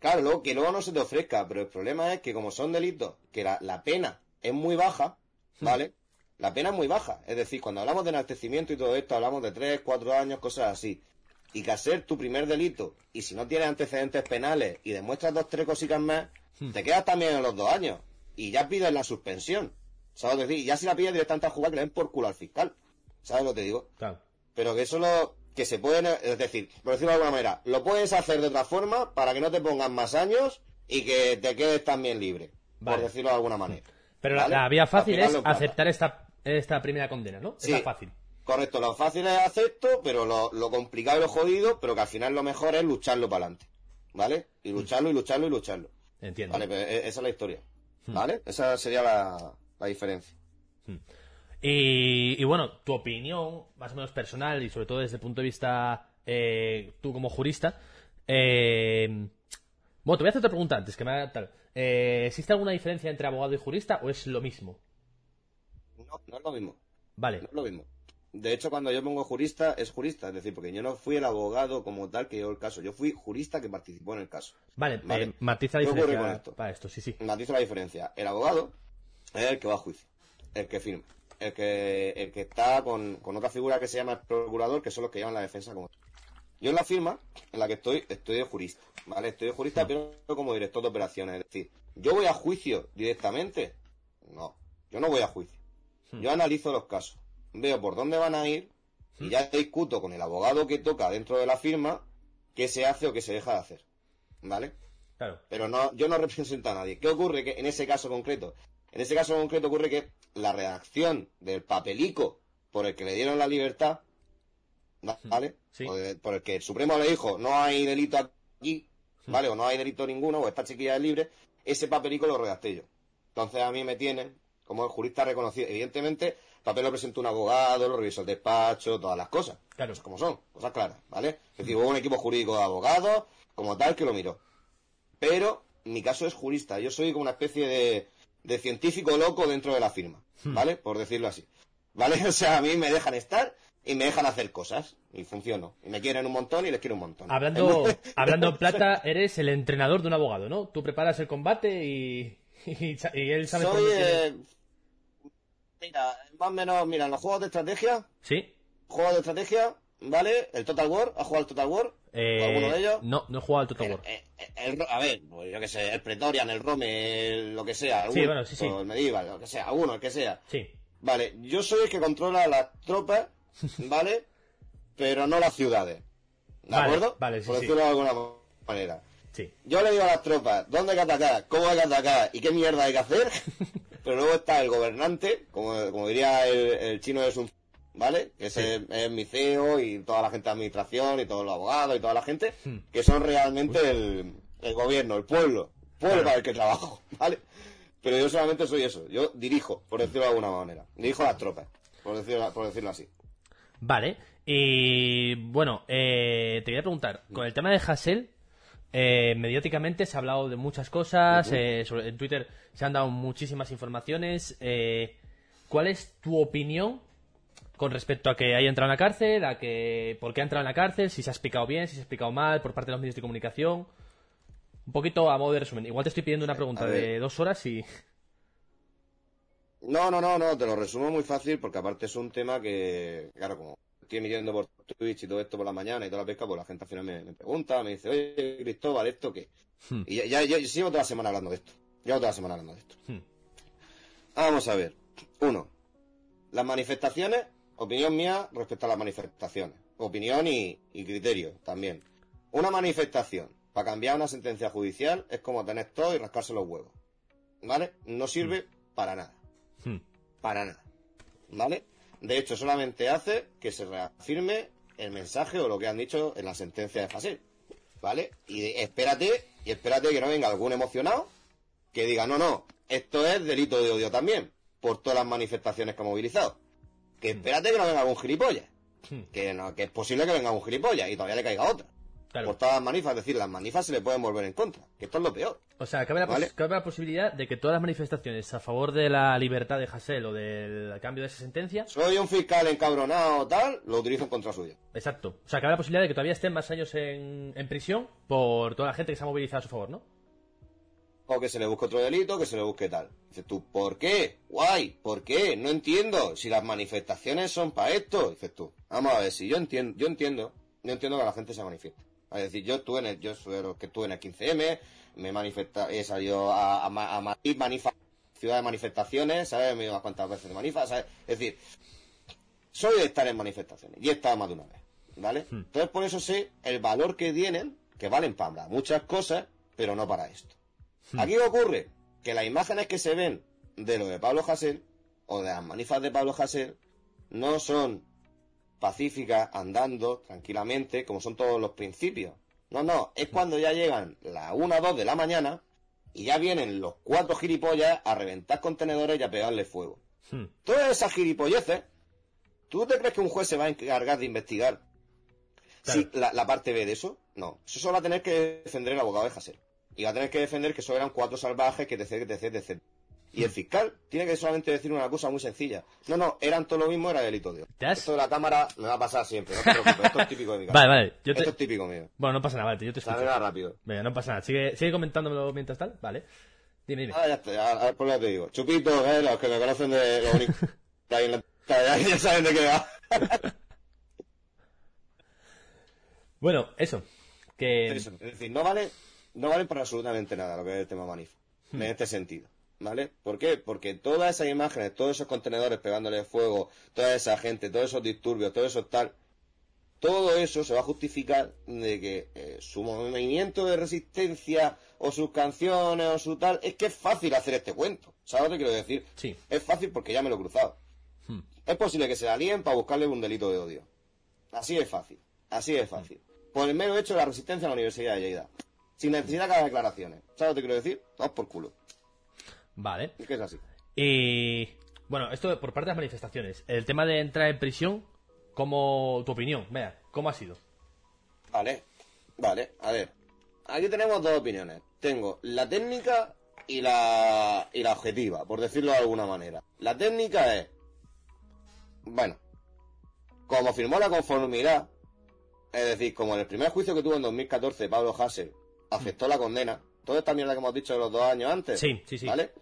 [SPEAKER 2] Claro, luego, que luego no se te ofrezca, pero el problema es que como son delitos, que la, la pena es muy baja, ¿vale? La pena es muy baja. Es decir, cuando hablamos de enaltecimiento y todo esto, hablamos de 3, 4 años, cosas así. Y que al ser tu primer delito, y si no tienes antecedentes penales y demuestras dos, tres cositas más, te quedas también en los dos años. Y ya pides la suspensión. ¿Sabes lo que decir? Y ya si la pides directamente a jugar, que le den por culo al fiscal. ¿Sabes lo que te digo?
[SPEAKER 1] Claro.
[SPEAKER 2] pero que solo que se pueden, es decir, por decirlo de alguna manera, lo puedes hacer de otra forma para que no te pongan más años y que te quedes también libre,
[SPEAKER 1] Vale.
[SPEAKER 2] por decirlo de alguna manera.
[SPEAKER 1] Pero la-
[SPEAKER 2] ¿Vale?
[SPEAKER 1] la, vía fácil es
[SPEAKER 2] lo
[SPEAKER 1] aceptar esta, esta primera condena, ¿no?
[SPEAKER 2] Sí.
[SPEAKER 1] Es la fácil.
[SPEAKER 2] Correcto, lo fácil es acepto, pero lo, lo complicado y lo jodido, pero que al final lo mejor es lucharlo para adelante, ¿vale? Y lucharlo y lucharlo y lucharlo.
[SPEAKER 1] Entiendo.
[SPEAKER 2] Vale, pues e- esa es la historia,
[SPEAKER 1] Hmm.
[SPEAKER 2] ¿vale? Esa sería la, la diferencia.
[SPEAKER 1] Y, y bueno, tu opinión, más o menos personal y sobre todo desde el punto de vista eh, tú como jurista. eh, bueno, te voy a hacer otra pregunta antes que me haga tal. Eh, ¿Existe alguna diferencia entre abogado y jurista o es lo mismo?
[SPEAKER 2] No, no es lo mismo.
[SPEAKER 1] Vale,
[SPEAKER 2] No es lo mismo. De hecho, cuando yo pongo jurista, es jurista. Es decir, porque yo no fui el abogado como tal que llevó el caso. Yo fui jurista que participó en el caso.
[SPEAKER 1] vale,
[SPEAKER 2] Vale.
[SPEAKER 1] eh, matiza la
[SPEAKER 2] ¿Qué ocurre
[SPEAKER 1] diferencia
[SPEAKER 2] con esto?
[SPEAKER 1] para esto, sí, sí.
[SPEAKER 2] Matizo la diferencia. El abogado es el que va a juicio. El que firma. El que, el que está con, con otra figura que se llama el procurador, que son los que llevan la defensa como Yo en la firma en la que estoy, estoy de jurista. ¿Vale? Estoy de jurista, pero como director de operaciones. Es decir, ¿yo voy a juicio directamente? No. Yo no voy a juicio. Yo analizo los casos. Veo por dónde van a ir y ya discuto con el abogado que toca dentro de la firma qué se hace o qué se deja de hacer. ¿Vale?
[SPEAKER 1] Claro.
[SPEAKER 2] Pero no, yo no (laughs) represento a nadie. ¿Qué ocurre que en ese caso concreto? En ese caso concreto ocurre que la redacción del papelico por el que le dieron la libertad, ¿vale?
[SPEAKER 1] Sí.
[SPEAKER 2] O de- por el que el Supremo le dijo, no hay delito aquí, ¿vale? O no hay delito ninguno, o esta chiquilla es libre, ese papelico lo redacté yo. Entonces a mí me tienen como el jurista reconocido. Evidentemente, el papel lo presentó un abogado, lo revisó el despacho, todas las cosas.
[SPEAKER 1] Claro.
[SPEAKER 2] Cosas como son, cosas claras, ¿vale? Es decir, hubo un equipo jurídico de abogados, como tal, que lo miró. Pero mi caso es jurista. Yo soy como una especie de, de científico loco dentro de la firma, ¿vale? Por decirlo así. ¿Vale? (laughs) O sea, a mí me dejan estar y me dejan hacer cosas. Y funciono. Y me quieren un montón y les quiero un montón.
[SPEAKER 1] Hablando, (laughs) hablando en (laughs) plata, eres el entrenador de un abogado, ¿no? Tú preparas el combate y, y, sa- y él sabe
[SPEAKER 2] Soy, eh, mira, más o menos, mira, en los juegos de estrategia,
[SPEAKER 1] ¿Sí?
[SPEAKER 2] juegos de estrategia, ¿vale? El Total War, ¿has jugado al Total War?
[SPEAKER 1] Eh,
[SPEAKER 2] ¿Alguno de ellos?
[SPEAKER 1] No, no he jugado al Total
[SPEAKER 2] El-
[SPEAKER 1] War.
[SPEAKER 2] el- el- a ver, pues yo que sé, el Pretorian, el Rome, el- lo que sea.
[SPEAKER 1] Sí,
[SPEAKER 2] alguno,
[SPEAKER 1] bueno, sí, sí.
[SPEAKER 2] El Medieval, lo que sea, alguno, el que sea.
[SPEAKER 1] Sí.
[SPEAKER 2] Vale, yo soy el que controla las tropas, (laughs) ¿vale? Pero no las ciudades. ¿De
[SPEAKER 1] Vale,
[SPEAKER 2] acuerdo?
[SPEAKER 1] vale, sí,
[SPEAKER 2] Por
[SPEAKER 1] sí.
[SPEAKER 2] decirlo de alguna manera.
[SPEAKER 1] Sí.
[SPEAKER 2] Yo le digo a las tropas dónde hay que atacar, cómo hay que atacar y qué mierda hay que hacer. (laughs) pero luego está el gobernante, como, como diría el, el chino de Sun ¿vale? Que ese es mi CEO y toda la gente de administración y todos los abogados y toda la gente,
[SPEAKER 1] Hmm.
[SPEAKER 2] que son realmente el, el gobierno, el pueblo, pueblo
[SPEAKER 1] Claro.
[SPEAKER 2] para el que trabajo, (laughs) ¿vale? Pero yo solamente soy eso, yo dirijo, por decirlo de alguna manera, dirijo las tropas, por decirlo, por decirlo así.
[SPEAKER 1] Vale. Y bueno, eh, te voy a preguntar, con el tema de Hassel, eh, mediáticamente se ha hablado de muchas cosas, eh, sobre- en Twitter se han dado muchísimas informaciones. eh, ¿Cuál es tu opinión con respecto a que haya entrado en la cárcel, a que por qué ha entrado en la cárcel, si se ha explicado bien, si se ha explicado mal por parte de los medios de comunicación. Un poquito a modo de resumen. Igual te estoy pidiendo una pregunta de dos horas y...
[SPEAKER 2] No, no, no, no, te lo resumo muy fácil porque aparte es un tema que, claro, como estoy emitiendo por Twitch y todo esto por la mañana y toda la pesca, pues la gente al final me, pregunta, me dice, oye, Cristóbal, ¿esto qué? Hmm. Y ya, ya, sigo toda la semana hablando de esto. Llevo toda la semana hablando de esto. Hmm. Vamos a ver. Uno, las manifestaciones, opinión mía respecto a las manifestaciones. Opinión y, criterio también. Una manifestación para cambiar una sentencia judicial es como tener todo y rascarse los huevos. ¿Vale? No sirve hmm. para nada. Para nada. ¿Vale? De hecho, solamente hace que se reafirme el mensaje o lo que han dicho en la sentencia de Fasel. ¿Vale? Y espérate, y espérate que no venga algún emocionado que diga, no, no, esto es delito de odio también, por todas las manifestaciones que ha movilizado. Que espérate que no venga algún gilipollas. Hmm. Que, no, que es posible que venga un gilipollas y todavía le caiga otra. Por todas las manifas, es decir, las manifas se le pueden volver en contra, que esto es lo peor.
[SPEAKER 1] O sea, cabe la, posibilidad de que todas las manifestaciones a favor de la libertad de Hassel o del cambio de esa sentencia...
[SPEAKER 2] Soy un fiscal encabronado o tal, lo utilizo en contra suya.
[SPEAKER 1] Exacto. O sea, cabe la posibilidad de que todavía estén más años en, en prisión por toda la gente que se ha movilizado a su favor, ¿no?
[SPEAKER 2] O que se le busque otro delito, que se le busque tal. Dices tú, ¿por qué? Guay, ¿por qué? No entiendo. Si las manifestaciones son para esto. Dices tú, vamos a ver, si yo entiendo, yo entiendo, yo entiendo que la gente se manifiesta. Es decir, yo estuve en el, yo soy que estuve en el 15M, me manifesta, he salido a, a, Madrid, ciudad de manifestaciones, ¿sabes? Me he ido a cuántas veces de manifa, ¿sabes? Es decir, soy de estar en manifestaciones y he estado más de una vez, ¿vale? Hmm. Entonces por eso sé el valor que tienen, que valen para muchas cosas, pero no para esto. Hmm. Aquí ocurre que las imágenes que se ven de lo de Pablo Hasél o de las manifas de Pablo Hasél no son pacífica, andando tranquilamente, como son todos los principios. No, no, es cuando ya llegan las 1 o 2 de la mañana y ya vienen los cuatro gilipollas a reventar contenedores y a pegarle fuego. Hmm. Todas esas gilipolleces, ¿tú te crees que un juez se va a encargar de investigar si la, parte B de eso? No, eso solo va a tener que defender el abogado de Hassel. Y va a tener que defender que eso eran cuatro salvajes que etc, etc, etc. Y el fiscal tiene que solamente decir una cosa muy sencilla. No, no, eran todo lo mismo, era delito de Esto de la cámara me va a pasar siempre, no te preocupes, esto es típico de mi (laughs)
[SPEAKER 1] Vale, vale.
[SPEAKER 2] Esto es típico mío.
[SPEAKER 1] Bueno, no pasa nada, vale, yo te escucho.
[SPEAKER 2] rápido.
[SPEAKER 1] Venga, no pasa nada. Sigue, sigue comentándomelo mientras tal, vale. Dime, dime.
[SPEAKER 2] Ah, ya está, ya, por lo que te digo. Chupito, eh, los que me conocen de lo (laughs) único ya, ya saben de qué va. (laughs)
[SPEAKER 1] bueno, eso. Que...
[SPEAKER 2] Eso, es decir, no vale, no vale para absolutamente nada lo que es el tema manif. En hmm. este sentido. ¿Vale? ¿Por qué? Porque todas esas imágenes, todos esos contenedores pegándole fuego, toda esa gente, todos esos disturbios, todo eso tal, todo eso se va a justificar de que eh, su movimiento de resistencia o sus canciones o su tal, es que es fácil hacer este cuento. ¿Sabes lo que quiero decir?
[SPEAKER 1] Sí.
[SPEAKER 2] Es fácil porque ya me lo he cruzado. Hmm. Es posible que se la líen para buscarle un delito de odio. Así es fácil. Así es fácil. Por el mero hecho de la resistencia a la Universidad de Lleida. Sin necesidad de declaraciones. ¿Sabes lo que quiero decir? Vamos por culo.
[SPEAKER 1] Vale.
[SPEAKER 2] ¿Qué es así?
[SPEAKER 1] Y bueno, esto por parte de las manifestaciones. El tema de entrar en prisión, ¿cómo tu opinión? Vea, ¿cómo ha sido?
[SPEAKER 2] Vale, vale, a ver. Aquí tenemos dos opiniones. Tengo la técnica y la, y la objetiva, por decirlo de alguna manera. La técnica es, bueno, como firmó la conformidad, es decir, como en el primer juicio que tuvo en 2014 Pablo Hassel aceptó la condena, toda esta mierda que hemos dicho de los dos años antes,
[SPEAKER 1] sí, sí, sí.
[SPEAKER 2] ¿vale?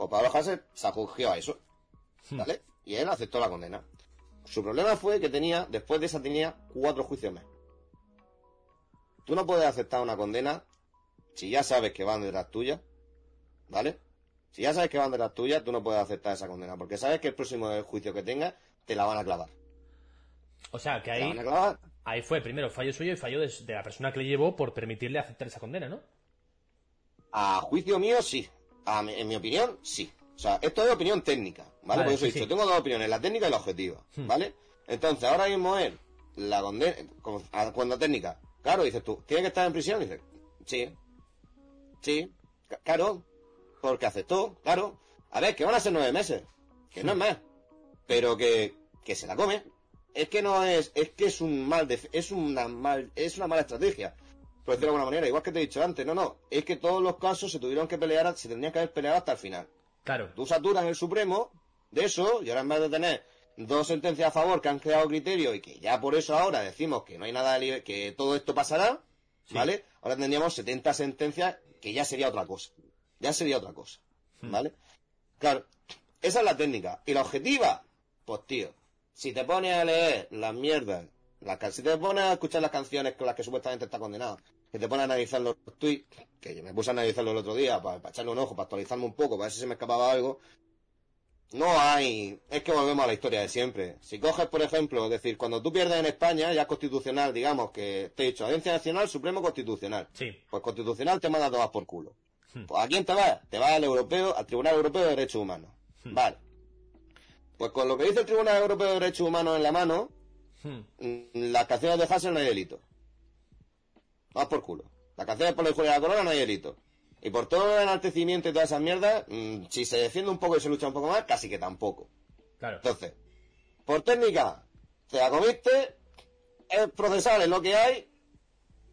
[SPEAKER 2] Pues Pablo Hassel se acogió a eso. ¿vale? Y él aceptó la condena. Su problema fue que tenía, después de esa tenía cuatro juicios más. Tú no puedes aceptar una condena si ya sabes que van detrás tuya, ¿vale? Si ya sabes que van detrás tuya, tú no puedes aceptar esa condena, porque sabes que el próximo juicio que tengas te la van a clavar.
[SPEAKER 1] O sea, que ahí, ahí fue primero fallo suyo y fallo de, la persona que le llevó por permitirle aceptar esa condena, ¿no?
[SPEAKER 2] A juicio mío, sí en mi opinión, sí. O sea, esto es opinión técnica, ¿vale? Por eso he dicho, tengo dos opiniones, la técnica y la objetiva, hmm. ¿vale? Entonces, ahora mismo él, la condena, cuando técnica, claro, dices tú, ¿tiene que estar en prisión? Dices, sí, sí, claro, porque aceptó, claro. A ver, que van a ser nueve meses, que no es más, pero que, que se la come. Es que no es, es que es un mal, es una mal, es una mala estrategia decirlo de alguna manera, igual que te he dicho antes, no, no, es que todos los casos se tuvieron que pelear, se tendrían que haber peleado hasta el final.
[SPEAKER 1] Claro.
[SPEAKER 2] Tú saturas el Supremo de eso, y ahora en vez de tener dos sentencias a favor que han creado criterio y que ya por eso ahora decimos que no hay nada, que todo esto pasará, ¿vale? Ahora tendríamos 70 sentencias que ya sería otra cosa. Ya sería otra cosa, hmm. ¿vale? Claro, esa es la técnica. ¿Y la objetiva? Pues tío, si te pones a leer las mierdas, las, si te pones a escuchar las canciones con las que supuestamente está condenado, que te pones a analizar los tweets, que yo me puse a analizarlo el otro día para, echarle un ojo, para actualizarme un poco, para ver si se me escapaba algo, no hay, es que volvemos a la historia de siempre. Si coges, por ejemplo, es decir, cuando tú pierdes en España, ya constitucional, digamos, que te he dicho, Audiencia Nacional, Supremo Constitucional.
[SPEAKER 1] Sí.
[SPEAKER 2] Pues constitucional te manda todas por culo. Hmm. Pues ¿a quién te vas? Te vas al europeo, al Tribunal Europeo de Derechos Humanos. Hmm. Vale. Pues con lo que dice el Tribunal Europeo de Derechos Humanos en la mano, hmm. las canciones de Hassel no hay delito. Vas por culo. Las canciones por la de la corona no hay delito. Y por todo el enaltecimiento y todas esas mierdas, mm, si se defiende un poco y se lucha un poco más, casi que tampoco.
[SPEAKER 1] Claro.
[SPEAKER 2] Entonces, por técnica, te la comiste, es procesal es lo que hay,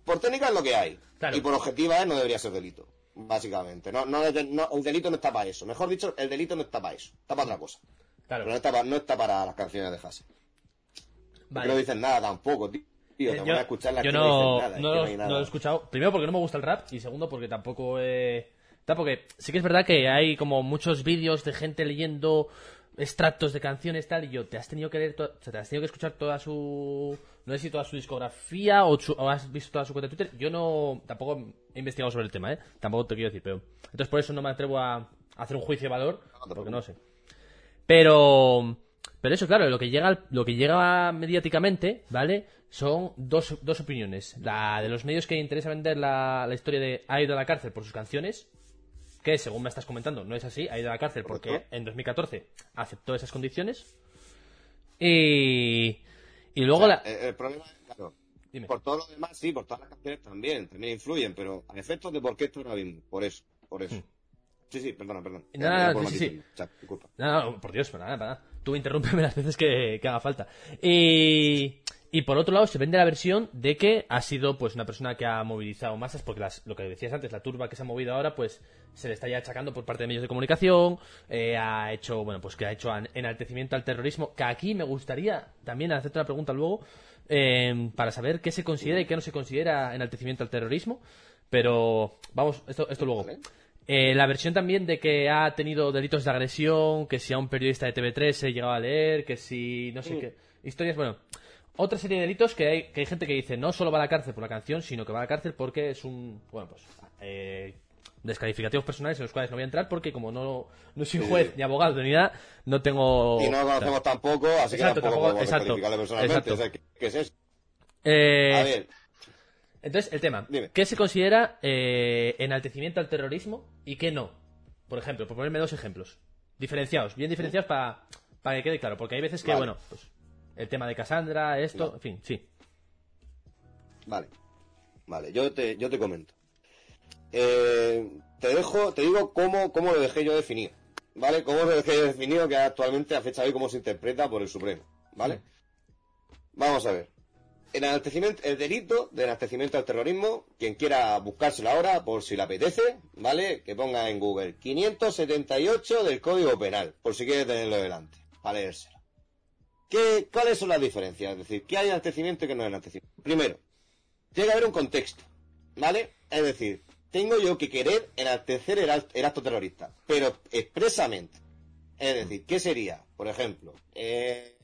[SPEAKER 2] por técnica es lo que hay. Y por objetiva no debería ser delito, básicamente. No, no, el delito no está para eso. Mejor dicho, el delito no está para eso, está para otra cosa. Claro. Pero no está, para, no está para las canciones de Hase. Vale. No dicen nada tampoco, tío. Tío,
[SPEAKER 1] yo, yo no, no, lo he escuchado. Primero porque no me gusta el rap y segundo porque tampoco he... Porque sí que es verdad que hay como muchos vídeos de gente leyendo extractos de canciones tal y yo te has tenido que leer o sea, te has tenido que escuchar toda su no sé si toda su discografía o, has visto toda su cuenta de Twitter yo no tampoco he investigado sobre el tema eh tampoco te quiero decir pero entonces por eso no me atrevo a, hacer un juicio de valor porque no sé pero pero eso claro lo que llega lo que llega mediáticamente vale son dos, dos opiniones. La de los medios que interesa vender la, la historia de ha ido a la cárcel por sus canciones, que según me estás comentando no es así, ha ido a la cárcel porque en 2014 aceptó esas condiciones. Y, y luego la...
[SPEAKER 2] El, problema es, claro, por todo lo demás sí, por todas las canciones también, también influyen, pero a efectos de por qué esto ahora mismo, por eso, por eso. Hmm. Sí, sí, perdona, perdona.
[SPEAKER 1] Nada, sí, sí. No, por Dios, nada, nada. Tú interrúmpeme las veces que, haga falta. Y... Y por otro lado, se vende la versión de que ha sido pues una persona que ha movilizado masas, porque lo que decías antes, la turba que se ha movido ahora, pues se le está ya achacando por parte de medios de comunicación, eh, ha hecho, bueno, pues que ha hecho enaltecimiento al terrorismo, que aquí me gustaría también hacerte una pregunta luego, eh, para saber qué se considera y qué no se considera enaltecimiento al terrorismo, pero vamos, esto, esto luego. Eh, la versión también de que ha tenido delitos de agresión, que si a un periodista de TV3 se llegaba a leer, que si no sé qué. Historias, bueno, otra serie de delitos que hay, que hay gente que dice no solo va a la cárcel por la canción, sino que va a la cárcel porque es un, bueno, pues, eh, descalificativos personales en los cuales no voy a entrar porque como no, no soy juez ni abogado ni nada, no tengo...
[SPEAKER 2] Y no conocemos tampoco, así que tampoco, podemos personalmente. ¿qué, es eso?
[SPEAKER 1] Eh, a ver. Entonces, el tema. ¿Qué se considera eh, enaltecimiento al terrorismo y qué no? Por ejemplo, por ponerme dos ejemplos. Diferenciados, bien diferenciados para, para que quede claro. Porque hay veces que, bueno, pues el tema de Cassandra, esto, en fin, sí.
[SPEAKER 2] Vale, vale, yo te, yo te comento. Eh, te dejo, te digo cómo, cómo lo dejé yo definido, ¿vale? Cómo lo dejé yo definido que actualmente a fecha de hoy cómo se interpreta por el Supremo, ¿vale? Vamos a ver. El, el delito de enaltecimiento al terrorismo, quien quiera buscárselo ahora, por si le apetece, ¿vale? Que ponga en Google 578 del Código Penal, por si quiere tenerlo delante, para leérselo. ¿Qué, ¿Cuáles son las diferencias? Es decir, ¿qué hay enaltecimiento y qué no hay enaltecimiento? Primero, tiene que haber un contexto, ¿vale? Es decir, tengo yo que querer enaltecer el, acto terrorista, pero expresamente. Es decir, ¿qué sería? Por ejemplo, eh,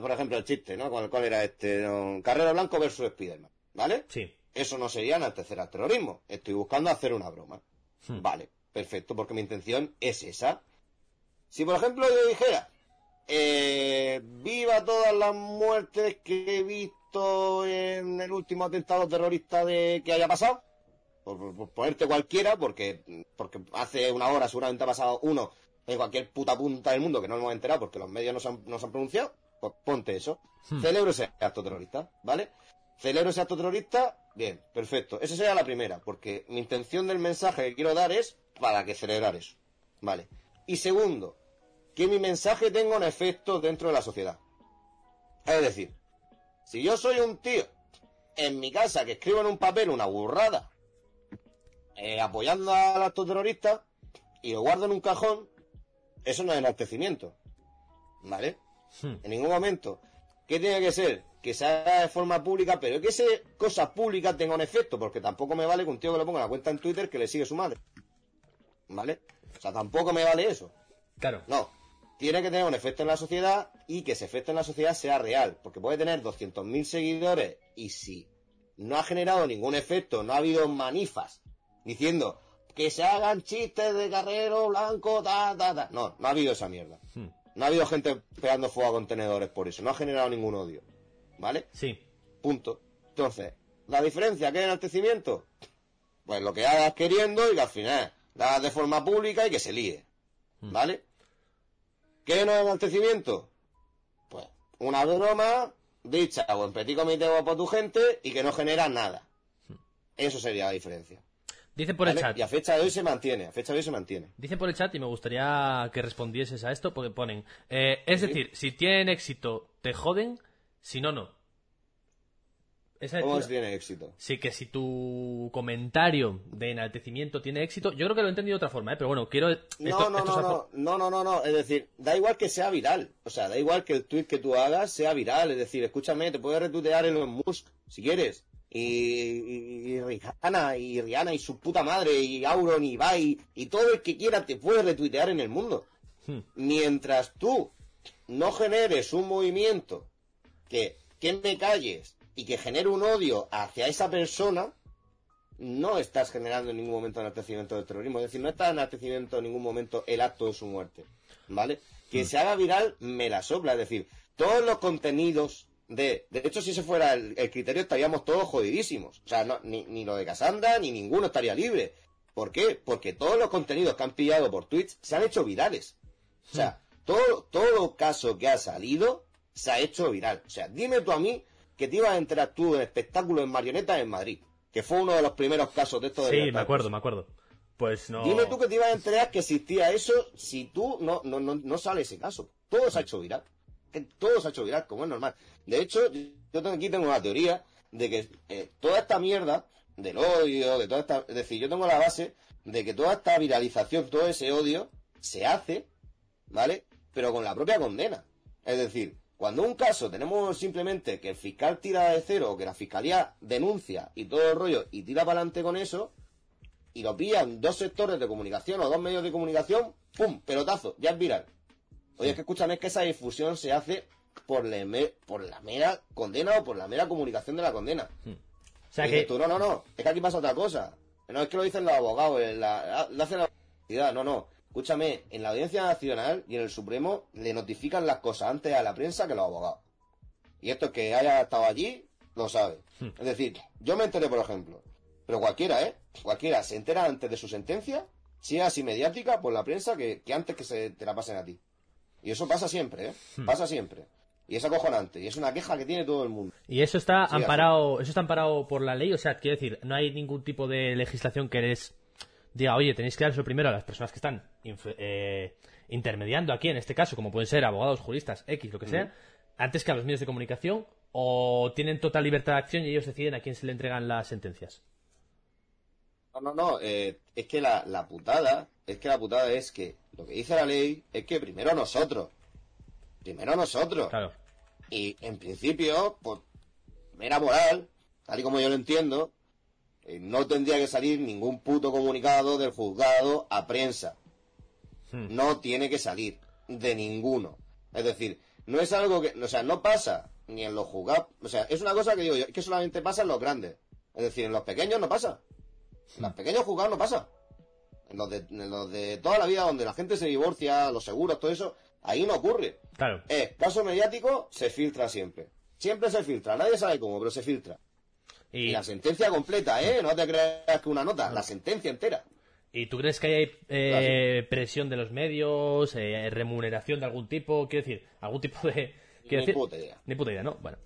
[SPEAKER 2] por ejemplo, el chiste, ¿no? ¿Cuál, era este? Carrera Blanco versus Spiderman, ¿vale?
[SPEAKER 1] Sí.
[SPEAKER 2] Eso no sería enaltecer al terrorismo. Estoy buscando hacer una broma. Hmm. Vale, perfecto, porque mi intención es esa. Si, por ejemplo, yo dijera, eh, viva todas las muertes que he visto en el último atentado terrorista de que haya pasado. Por, ponerte cualquiera, porque, porque hace una hora seguramente ha pasado uno en cualquier puta punta del mundo que no nos hemos enterado porque los medios no se han, pronunciado. Pues ponte eso. Hmm. Celebro ese acto terrorista, ¿vale? Celebro ese acto terrorista, bien, perfecto. Esa sería la primera, porque mi intención del mensaje que quiero dar es para que celebrar eso. ¿Vale? Y segundo, que mi mensaje tenga un efecto dentro de la sociedad. Es decir, si yo soy un tío en mi casa que escribo en un papel una burrada eh, apoyando al acto terrorista y lo guardo en un cajón, eso no es enaltecimiento. ¿Vale? En ningún momento. ¿Qué tiene que ser? Que se haga de forma pública, pero que esa cosa pública tenga un efecto, porque tampoco me vale que un tío que lo ponga en la cuenta en Twitter que le sigue su madre. ¿Vale? O sea, tampoco me vale eso.
[SPEAKER 1] Claro.
[SPEAKER 2] No. Tiene que tener un efecto en la sociedad y que ese efecto en la sociedad sea real. Porque puede tener 200.000 seguidores y si no ha generado ningún efecto, no ha habido manifas diciendo que se hagan chistes de carrero blanco, ta, ta, ta. No, no ha habido esa mierda.
[SPEAKER 1] Hmm.
[SPEAKER 2] No ha habido gente pegando fuego a contenedores por eso. No ha generado ningún odio. ¿Vale?
[SPEAKER 1] Sí.
[SPEAKER 2] Punto. Entonces, ¿la diferencia qué es enaltecimiento? Pues lo que hagas queriendo y que al final la hagas de forma pública y que se líe. ¿Vale? ¿Qué no es enaltecimiento? Pues una broma dicha o en petit comité o por tu gente y que no genera nada. Eso sería la diferencia.
[SPEAKER 1] Dicen por el chat.
[SPEAKER 2] Y a fecha de hoy se mantiene, a fecha de hoy se mantiene.
[SPEAKER 1] Dicen por el chat y me gustaría que respondieses a esto porque ponen, eh, es decir, si tienen éxito te joden, si no, no. Esa
[SPEAKER 2] ¿Cómo se tiene éxito?
[SPEAKER 1] Sí, que si tu comentario de enaltecimiento tiene éxito, yo creo que lo he entendido de otra forma, ¿eh? pero bueno, quiero...
[SPEAKER 2] No,
[SPEAKER 1] esto-
[SPEAKER 2] no,
[SPEAKER 1] esto
[SPEAKER 2] no, no, no, no, no, no, es decir, da igual que sea viral, o sea, da igual que el tweet que tú hagas sea viral, es decir, escúchame, te puedes retuitear Elon Musk, si quieres, y, Rihanna, y Rihanna, y su puta madre, y Auron, y Ibai, y todo el que quiera te puede retuitear en el mundo.
[SPEAKER 1] Hmm.
[SPEAKER 2] Mientras tú no generes un movimiento que, que me calles y que genere un odio hacia esa persona, no estás generando en ningún momento enaltecimiento del terrorismo. Es decir, no está enaltecimiento en ningún momento el acto de su muerte. ¿Vale? Que se haga viral me la sopla. Es decir, todos los contenidos de... De hecho, si ese fuera el, el criterio, estaríamos todos jodidísimos. O sea, no- ni, ni lo de Casandra, ni ninguno estaría libre. ¿Por qué? Porque todos los contenidos que han pillado por Twitch se han hecho virales. O sea, todo, todo caso que ha salido se ha hecho viral. O sea, dime tú a mí que te ibas a enterar tú en espectáculo en marionetas en Madrid, que fue uno de los primeros casos de esto de
[SPEAKER 1] Sí,
[SPEAKER 2] libertad
[SPEAKER 1] me acuerdo, me acuerdo. Pues no...
[SPEAKER 2] Dime tú que te ibas a enterar que existía eso si tú no, no, no, no sale ese caso. Todo se ha hecho viral. Todo se ha hecho viral, como es normal. De hecho, yo aquí tengo una teoría de que eh, toda esta mierda del odio, de toda esta... Es decir, yo tengo la base de que toda esta viralización, todo ese odio, se hace, ¿vale? Pero con la propia condena. Es decir, cuando un caso tenemos simplemente que el fiscal tira de cero o que la fiscalía denuncia y todo el rollo y tira para adelante con eso, y lo pillan dos sectores de comunicación o dos medios de comunicación, ¡pum! Pelotazo, ya es viral. Oye, es que escúchame, es que esa difusión se hace por, la me- por la mera condena o por la mera comunicación de la condena.
[SPEAKER 1] O sea
[SPEAKER 2] Y
[SPEAKER 1] que...
[SPEAKER 2] tú, no, no, no, es que aquí pasa otra cosa. No es que lo dicen los abogados, en la- lo hace la universidad, no, no. Escúchame, en la Audiencia Nacional y en el Supremo le notifican las cosas antes a la prensa que los abogados. Y esto que haya estado allí, lo sabe. Es decir, yo me enteré, por ejemplo, pero cualquiera, ¿eh? Cualquiera se entera antes de su sentencia, si es así mediática, por la prensa, que, que antes que se te la pasen a ti. Y eso pasa siempre, ¿eh? Pasa siempre. Y es acojonante. Y es una queja que tiene todo el mundo.
[SPEAKER 1] Y eso está
[SPEAKER 2] Sí,
[SPEAKER 1] amparado, eso está amparado por la ley, o sea, quiero decir, no hay ningún tipo de legislación que les diga, oye, tenéis que dar eso primero a las personas que están eh, intermediando aquí, en este caso, como pueden ser abogados, juristas, X, lo que sea, antes que a los medios de comunicación, o tienen total libertad de acción y ellos deciden a quién se le entregan las sentencias.
[SPEAKER 2] No, no, no, eh, es que la, la putada, es que la putada es que lo que dice la ley es que primero nosotros, primero nosotros,
[SPEAKER 1] Claro.
[SPEAKER 2] y en principio, por mera moral, tal y como yo lo entiendo, eh, no tendría que salir ningún puto comunicado del juzgado a prensa.
[SPEAKER 1] Hmm.
[SPEAKER 2] No tiene que salir de ninguno. Es decir, no es algo que, o sea, no pasa ni en los juzgados, o sea, es una cosa que digo yo, que solamente pasa en los grandes. Es decir, en los pequeños no pasa. En los pequeños juzgados no pasa. En los, de, en los de toda la vida donde la gente se divorcia, los seguros, todo eso, ahí no ocurre.
[SPEAKER 1] Claro.
[SPEAKER 2] Eh, caso mediático se filtra siempre. Siempre se filtra, nadie sabe cómo, pero se filtra. Y
[SPEAKER 1] Y,
[SPEAKER 2] la sentencia completa, ¿eh? No te creas que una nota, la sentencia entera.
[SPEAKER 1] ¿y tú crees que hay eh, presión de los medios, eh, remuneración de algún tipo? Quiero decir, algún tipo de...
[SPEAKER 2] Ni
[SPEAKER 1] decir-
[SPEAKER 2] puta idea.
[SPEAKER 1] Ni puta idea, ¿no? Bueno,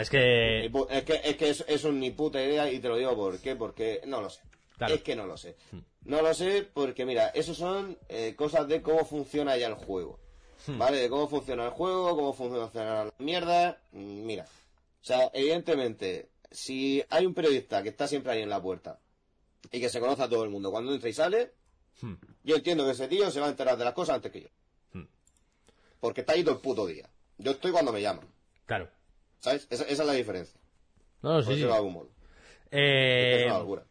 [SPEAKER 1] es que...
[SPEAKER 2] Es que, es, que es, es un ni puta idea y te lo digo por qué, porque no lo sé.
[SPEAKER 1] Claro. Hmm.
[SPEAKER 2] Es que no lo sé. No lo sé porque, mira, eso son eh, cosas de cómo funciona ya el juego.
[SPEAKER 1] Hmm.
[SPEAKER 2] ¿Vale? De cómo funciona el juego, cómo funciona la mierda. Mm, Mira. O sea, evidentemente, si hay un periodista que está siempre ahí en la puerta y que se conoce a todo el mundo cuando entra y sale,
[SPEAKER 1] Hmm.
[SPEAKER 2] yo entiendo que ese tío se va a enterar de las cosas antes que yo. porque está ahí todo el puto día. Yo estoy cuando me llaman.
[SPEAKER 1] Claro.
[SPEAKER 2] ¿Sabes? Esa, esa es la diferencia.
[SPEAKER 1] No, sí,
[SPEAKER 2] Por
[SPEAKER 1] sí.
[SPEAKER 2] eso modo.
[SPEAKER 1] Eh,
[SPEAKER 2] Es una locura.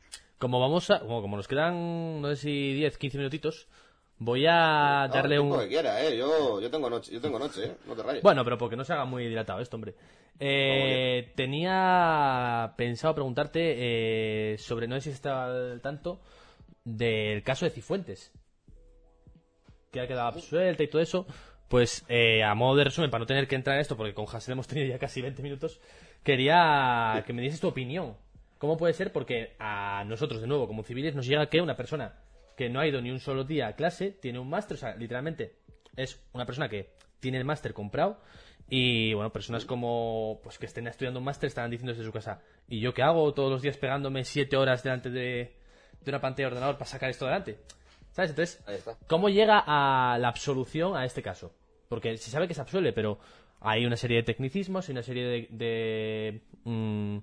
[SPEAKER 1] Como vamos a, como, como nos quedan, no sé si 10, 15 minutitos, voy a
[SPEAKER 2] No,
[SPEAKER 1] darle
[SPEAKER 2] el
[SPEAKER 1] un...
[SPEAKER 2] que eh. Yo, yo tengo noche, yo tengo noche, eh. No te rayes.
[SPEAKER 1] Bueno, pero porque no se haga muy dilatado esto, hombre. Eh, tenía pensado preguntarte eh, sobre, no sé si estaba al tanto, del caso de Cifuentes. Que ha quedado absuelta y todo eso. Pues, eh, a modo de resumen, para no tener que entrar en esto, porque con Hassel hemos tenido ya casi 20 minutos, quería que me dieses tu opinión. ¿Cómo puede ser? Porque a nosotros, de nuevo, como civiles, nos llega que una persona que no ha ido ni un solo día a clase tiene un máster, o sea, literalmente es una persona que tiene el máster comprado y, bueno, personas como, pues que estén estudiando un máster estarán diciendo desde su casa, ¿y yo qué hago todos los días pegándome siete horas delante de, de una pantalla de ordenador para sacar esto adelante? ¿Sabes? Entonces. ¿cómo llega a la absolución a este caso? Porque se sabe que se absuelve, pero hay una serie de tecnicismos y una serie de, de, mm,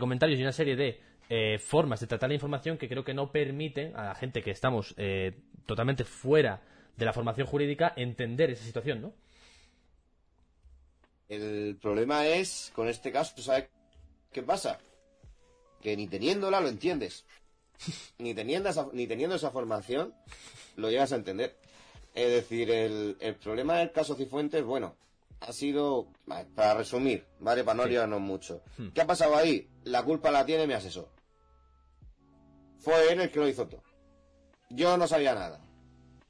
[SPEAKER 1] comentarios y una serie de eh, formas de tratar la información que creo que no permiten a la gente que estamos eh, totalmente fuera de la formación jurídica entender esa situación, ¿no?
[SPEAKER 2] El problema es, con este caso, ¿tú sabes qué pasa? Que ni teniéndola lo entiendes. (laughs) ni, teniendo esa, ni teniendo esa formación lo llegas a entender. Es decir, el, el problema del caso Cifuentes, bueno, ha sido, para resumir, ¿vale? Para no
[SPEAKER 1] Sí.
[SPEAKER 2] liarnos mucho.
[SPEAKER 1] Hmm.
[SPEAKER 2] ¿Qué ha pasado ahí? La culpa la tiene mi asesor. Fue él el que lo hizo todo. Yo no sabía nada.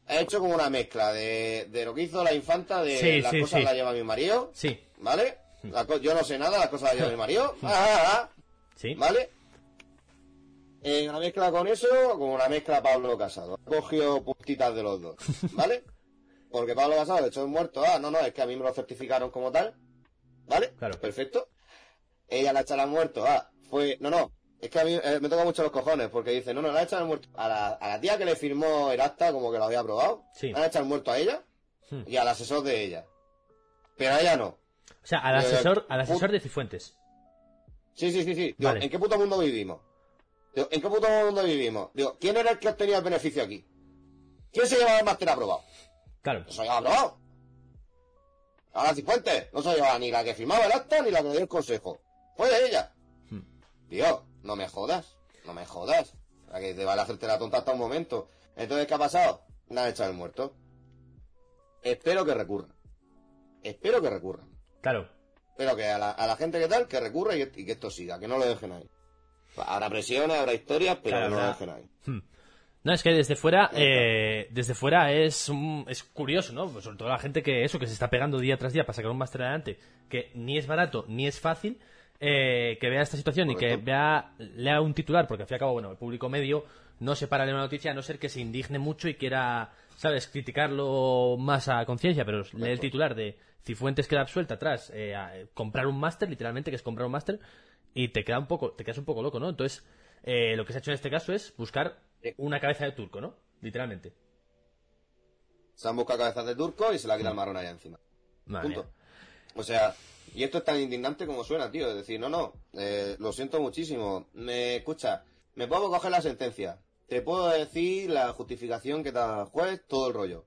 [SPEAKER 2] He hecho como una mezcla de, de lo que hizo la infanta, de
[SPEAKER 1] Sí,
[SPEAKER 2] las
[SPEAKER 1] sí,
[SPEAKER 2] cosas la lleva mi marido,
[SPEAKER 1] Sí,
[SPEAKER 2] ¿Vale? La co- yo no sé nada, las cosas las lleva mi marido. Ah, ah, ah,
[SPEAKER 1] sí.
[SPEAKER 2] ¿Vale? En una mezcla con eso, como una mezcla Pablo Casado. Cogió puntitas de los dos. ¿Vale? (laughs) Porque Pablo Casado le echó el muerto. Ah, no, no, es que a mí me lo certificaron como tal. ¿Vale?
[SPEAKER 1] Claro.
[SPEAKER 2] Perfecto. Ella la echa al muerto. Ah, fue. No, no. Es que a mí eh, me toca mucho los cojones porque dice, no, no, la echa al muerto. A la, a la tía que le firmó el acta, como que lo había aprobado.
[SPEAKER 1] Sí.
[SPEAKER 2] La echa al muerto a ella
[SPEAKER 1] Hmm.
[SPEAKER 2] y al asesor de ella. Pero a ella no.
[SPEAKER 1] O sea, al
[SPEAKER 2] Eh,
[SPEAKER 1] asesor, al
[SPEAKER 2] pu-
[SPEAKER 1] asesor de Cifuentes.
[SPEAKER 2] Sí, sí, sí, sí. Digo,
[SPEAKER 1] Vale.
[SPEAKER 2] ¿en qué puto mundo vivimos? Digo, ¿en qué puto mundo vivimos? Digo, ¿quién era el que obtenía el beneficio aquí? ¿Quién se llevaba el máster aprobado?
[SPEAKER 1] Claro.
[SPEAKER 2] Se llevaba aprobado. Ahora Cifuentes, no se llevaba ni la que firmaba el acta ni la que dio el consejo. Fue de ella.
[SPEAKER 1] Hmm.
[SPEAKER 2] Tío, no me jodas, no me jodas. A que te vale hacerte la tonta hasta un momento. Entonces, ¿qué ha pasado? Nada echado el muerto. Espero que recurran. Espero que recurran.
[SPEAKER 1] Claro.
[SPEAKER 2] Pero que a la, a la gente que tal, que recurra y que, y que esto siga, que no lo dejen ahí. Habrá presiones, habrá historias, pero
[SPEAKER 1] Claro,
[SPEAKER 2] no lo dejen ahí.
[SPEAKER 1] Hmm. No, es que desde fuera, eh, desde fuera es, un- es curioso, ¿no? Pues sobre todo la gente que eso, que se está pegando día tras día para sacar un máster adelante, que ni es barato ni es fácil, eh, que vea esta situación y que vea, lea un titular, porque al fin y al cabo, bueno, el público medio no se para de una noticia a no ser que se indigne mucho y quiera, ¿sabes?, criticarlo más a conciencia, pero lee el titular de Cifuentes queda absuelta atrás, eh, a- eh, comprar un máster, literalmente, que es comprar un máster, y te queda un poco, te quedas un poco loco, ¿no? Entonces, eh, lo que se ha hecho en este caso es buscar. Una cabeza de turco, ¿no? Literalmente.
[SPEAKER 2] Se han buscado cabezas de turco y se la quita el marrón allá encima.
[SPEAKER 1] Madre
[SPEAKER 2] Punto.
[SPEAKER 1] mía.
[SPEAKER 2] O sea, y esto es tan indignante como suena, tío. Es decir, no, no, eh, lo siento muchísimo. Me escucha, me puedo coger la sentencia. Te puedo decir la justificación que da el juez, todo el rollo.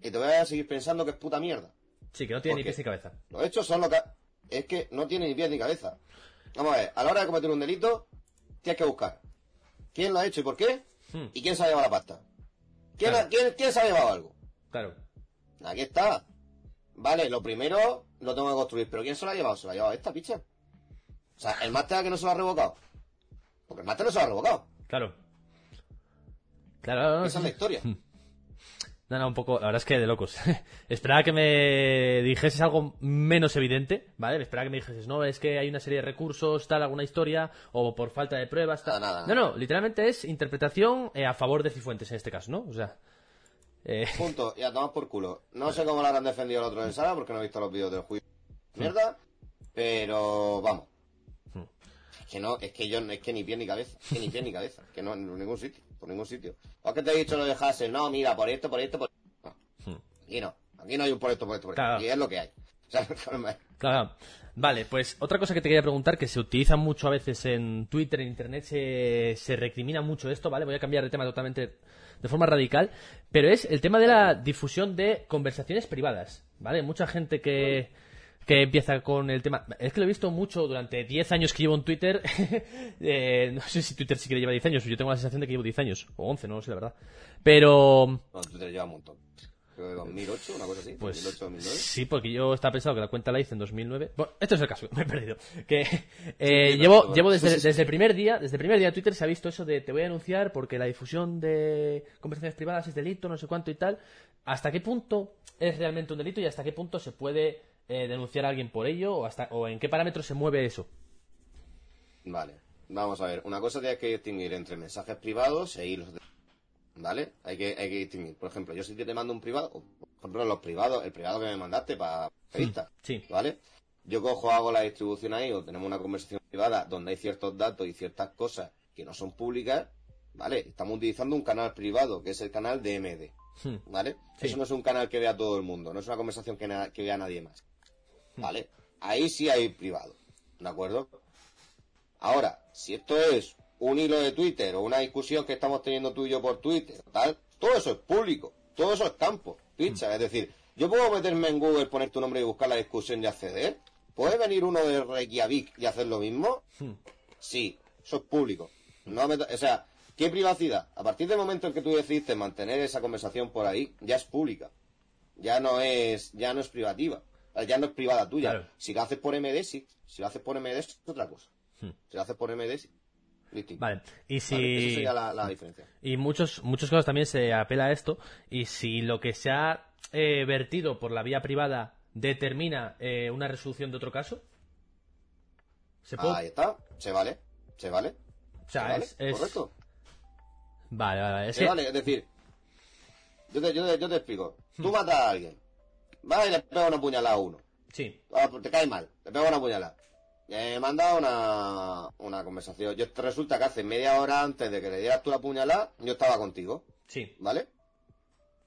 [SPEAKER 2] Y te voy a seguir pensando que es puta mierda.
[SPEAKER 1] Sí, que no tiene
[SPEAKER 2] ¿Por
[SPEAKER 1] ni pies ni cabeza.
[SPEAKER 2] Los hechos son lo que... Es que no tiene ni pies ni cabeza. Vamos a ver, a la hora de cometer un delito, tienes que buscar quién lo ha hecho y por qué,
[SPEAKER 1] Hmm.
[SPEAKER 2] y quién se ha llevado la pasta. ¿Quién,
[SPEAKER 1] Claro.
[SPEAKER 2] quién, quién se ha llevado algo?
[SPEAKER 1] Claro.
[SPEAKER 2] Aquí está. Vale, lo primero lo tengo que construir, pero ¿quién se lo ha llevado? Se lo ha llevado esta picha. O sea, el máster que no se lo ha revocado. Porque el máster no se lo ha revocado.
[SPEAKER 1] Claro. Claro, no,
[SPEAKER 2] Esa es la historia. (laughs)
[SPEAKER 1] No, no, un poco, la verdad es que de locos. (laughs) Esperaba que me dijeses algo menos evidente, ¿vale? Esperaba que me dijeses, no, es que hay una serie de recursos, tal, alguna historia, o por falta de pruebas, tal.
[SPEAKER 2] Nada, nada,
[SPEAKER 1] no, no, literalmente es interpretación eh, a favor de Cifuentes en este caso, ¿no? O sea, eh, (laughs)
[SPEAKER 2] Punto. Y a tomar por culo. No sé cómo lo habrán defendido el otro en sala, porque no he visto los vídeos del juicio. Mierda. Pero, vamos.
[SPEAKER 1] Hmm.
[SPEAKER 2] Es que no, es que yo, es que ni pie ni cabeza. Es que ni pie ni cabeza. Que no, en ningún sitio. Por ningún sitio. ¿O que te he dicho lo de Hassel? No, mira, por esto, por esto, por no.
[SPEAKER 1] Hmm.
[SPEAKER 2] Aquí no. Aquí no hay un por esto, por esto, por esto. Y es lo que hay. (laughs)
[SPEAKER 1] Claro. Vale, pues otra cosa que te quería preguntar, que se utiliza mucho a veces en Twitter, en Internet, se, se recrimina mucho esto, ¿vale? Voy a cambiar de tema totalmente de forma radical, pero es el tema de la difusión de conversaciones privadas, ¿vale? Mucha gente que, que empieza con el tema... Es que lo he visto mucho durante 10 años que llevo en Twitter. (laughs) eh, no sé si Twitter sí que lleva 10 años, yo tengo la sensación de que llevo 10 años, o 11, no lo sé, la verdad. Pero...
[SPEAKER 2] No, Twitter lleva un montón. Creo que 2008, una cosa así.
[SPEAKER 1] Pues
[SPEAKER 2] 2008, 2009.
[SPEAKER 1] sí, porque yo estaba pensado que la cuenta la hice en 2009. Bueno, esto es el caso, (laughs) me he perdido. Que eh, llevo, llevo desde, desde el primer día, desde el primer día de Twitter se ha visto eso de te voy a denunciar porque la difusión de conversaciones privadas es delito, no sé cuánto y tal. ¿Hasta qué punto es realmente un delito y hasta qué punto se puede eh, denunciar a alguien por ello o hasta o en qué parámetros se mueve eso?
[SPEAKER 2] Vale, vamos a ver. Una cosa tienes que distinguir entre mensajes privados e hilos de... ¿Vale? Hay que, hay que distinguir. Por ejemplo, yo si te mando un privado, o, por ejemplo, los privados, el privado que me mandaste para revista,
[SPEAKER 1] Sí.
[SPEAKER 2] ¿vale? Yo cojo, hago la distribución ahí, o tenemos una conversación privada donde hay ciertos datos y ciertas cosas que no son públicas, ¿vale? Estamos utilizando un canal privado, que es el canal de MD,
[SPEAKER 1] Hmm.
[SPEAKER 2] ¿vale?
[SPEAKER 1] Sí.
[SPEAKER 2] Eso no es un canal que vea todo el mundo, no es una conversación que, que vea nadie más, ¿vale? Ahí sí hay privado, ¿de acuerdo? Ahora, si esto es un hilo de Twitter o una discusión que estamos teniendo tú y yo por Twitter, tal, todo eso es público, todo eso es campo, pizza. Es decir, yo puedo meterme en Google, poner tu nombre y buscar la discusión y acceder. ¿Puede venir uno de Reykjavik y hacer lo mismo? Sí, eso es público. No me- o sea, ¿qué privacidad? A partir del momento en que tú decidiste mantener esa conversación por ahí, ya es pública. Ya no es, ya no es privativa. Ya no es privada tuya.
[SPEAKER 1] Claro.
[SPEAKER 2] Si lo haces por MD, sí. Si lo haces por MD es otra cosa. Si lo haces por MD, sí.
[SPEAKER 1] Vale. Y si
[SPEAKER 2] Vale, esa sería la, la diferencia.
[SPEAKER 1] Y muchos, muchos casos también se apela a esto. Y si lo que se ha eh, vertido por la vía privada determina eh, una resolución de otro caso, se puede.
[SPEAKER 2] Ahí está. Se vale. Se vale.
[SPEAKER 1] o sea,
[SPEAKER 2] se vale.
[SPEAKER 1] es, es-
[SPEAKER 2] Correcto.
[SPEAKER 1] Vale, vale, vale.
[SPEAKER 2] Se vale. Es decir, yo te, yo te- yo te explico.
[SPEAKER 1] Hmm.
[SPEAKER 2] Tú matas a alguien. Vas y le pegas una puñalada a uno.
[SPEAKER 1] Sí,
[SPEAKER 2] Ah, pues te cae mal, te pego una puñalada. Me manda una, una conversación. Yo resulta que hace media hora antes de que le dieras tú la puñalada, yo estaba contigo,
[SPEAKER 1] sí.
[SPEAKER 2] ¿vale?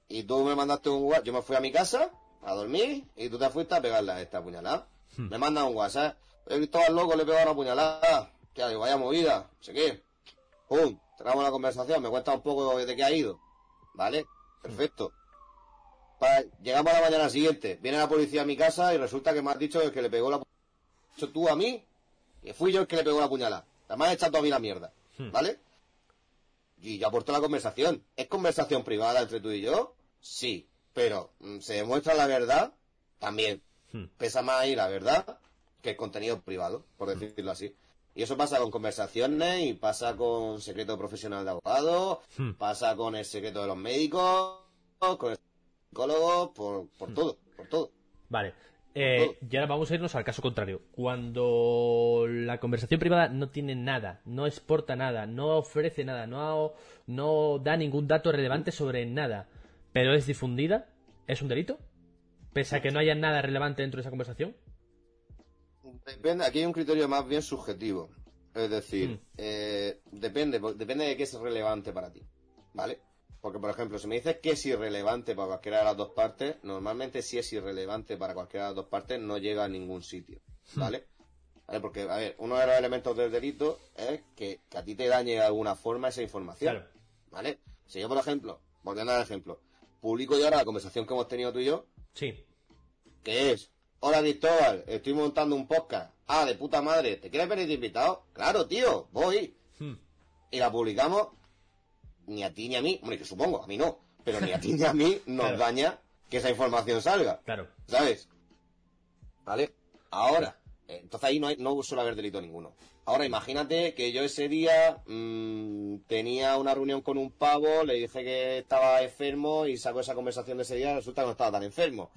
[SPEAKER 2] Y tú me mandaste un WhatsApp, yo me fui a mi casa a dormir y tú te fuiste a pegarle a esta puñalada. Me mandas un WhatsApp, he visto al loco, le he pegado una puñalada. Ya, digo, vaya movida, no sé qué. Pum, tenemos la conversación, me cuenta un poco de qué ha ido. ¿Vale? Perfecto. Llegamos a la mañana siguiente, viene la policía a mi casa y resulta que me has dicho que le pegó la pu- dicho tú a mí, que fui yo el que le pegó la puñalada. Además echado a mí la mierda. ¿Vale? Y yo aporto la conversación. ¿Es conversación privada entre tú y yo? Sí. Pero, mm, ¿se demuestra la verdad? También.
[SPEAKER 1] Hmm.
[SPEAKER 2] Pesa más ahí la verdad que el contenido privado, por decirlo así. Y eso pasa con conversaciones y pasa con secreto profesional de abogado,
[SPEAKER 1] Hmm.
[SPEAKER 2] pasa con el secreto de los médicos, con el psicólogo, por, por todo, por todo.
[SPEAKER 1] Vale. Eh, y ahora vamos a irnos al caso contrario. Cuando la conversación privada no tiene nada, no exporta nada, no ofrece nada, no, no da ningún dato relevante sobre nada, pero es difundida, ¿es un delito? Pese a que no haya nada relevante dentro de esa conversación.
[SPEAKER 2] Depende, aquí hay un criterio más bien subjetivo. Es decir,
[SPEAKER 1] Hmm.
[SPEAKER 2] eh, depende, depende de qué es relevante para ti. ¿Vale? Porque, por ejemplo, si me dices que es irrelevante para cualquiera de las dos partes, normalmente si es irrelevante para cualquiera de las dos partes no llega a ningún sitio. ¿Vale? ¿Vale? Porque, a ver, uno de los elementos del delito es que, que a ti te dañe de alguna forma esa información.
[SPEAKER 1] Claro.
[SPEAKER 2] ¿Vale? Si yo, por ejemplo, por dar ejemplo, publico yo ahora la conversación que hemos tenido tú y yo,
[SPEAKER 1] Sí.
[SPEAKER 2] que es, hola Cristóbal, estoy montando un podcast. Ah, de puta madre, ¿te quieres venir de invitado? Claro, tío, voy.
[SPEAKER 1] Hmm.
[SPEAKER 2] Y la publicamos, ni a ti ni a mí, hombre, que supongo, a mí no, pero ni a ti (laughs) ni a mí nos
[SPEAKER 1] Claro.
[SPEAKER 2] daña que esa información salga,
[SPEAKER 1] Claro.
[SPEAKER 2] ¿sabes? ¿Vale? Ahora, entonces ahí no, hay, no suele haber delito ninguno. Ahora, imagínate que yo ese día mm, tenía una reunión con un pavo, le dije que estaba enfermo y saco esa conversación de ese día, resulta que no estaba tan enfermo.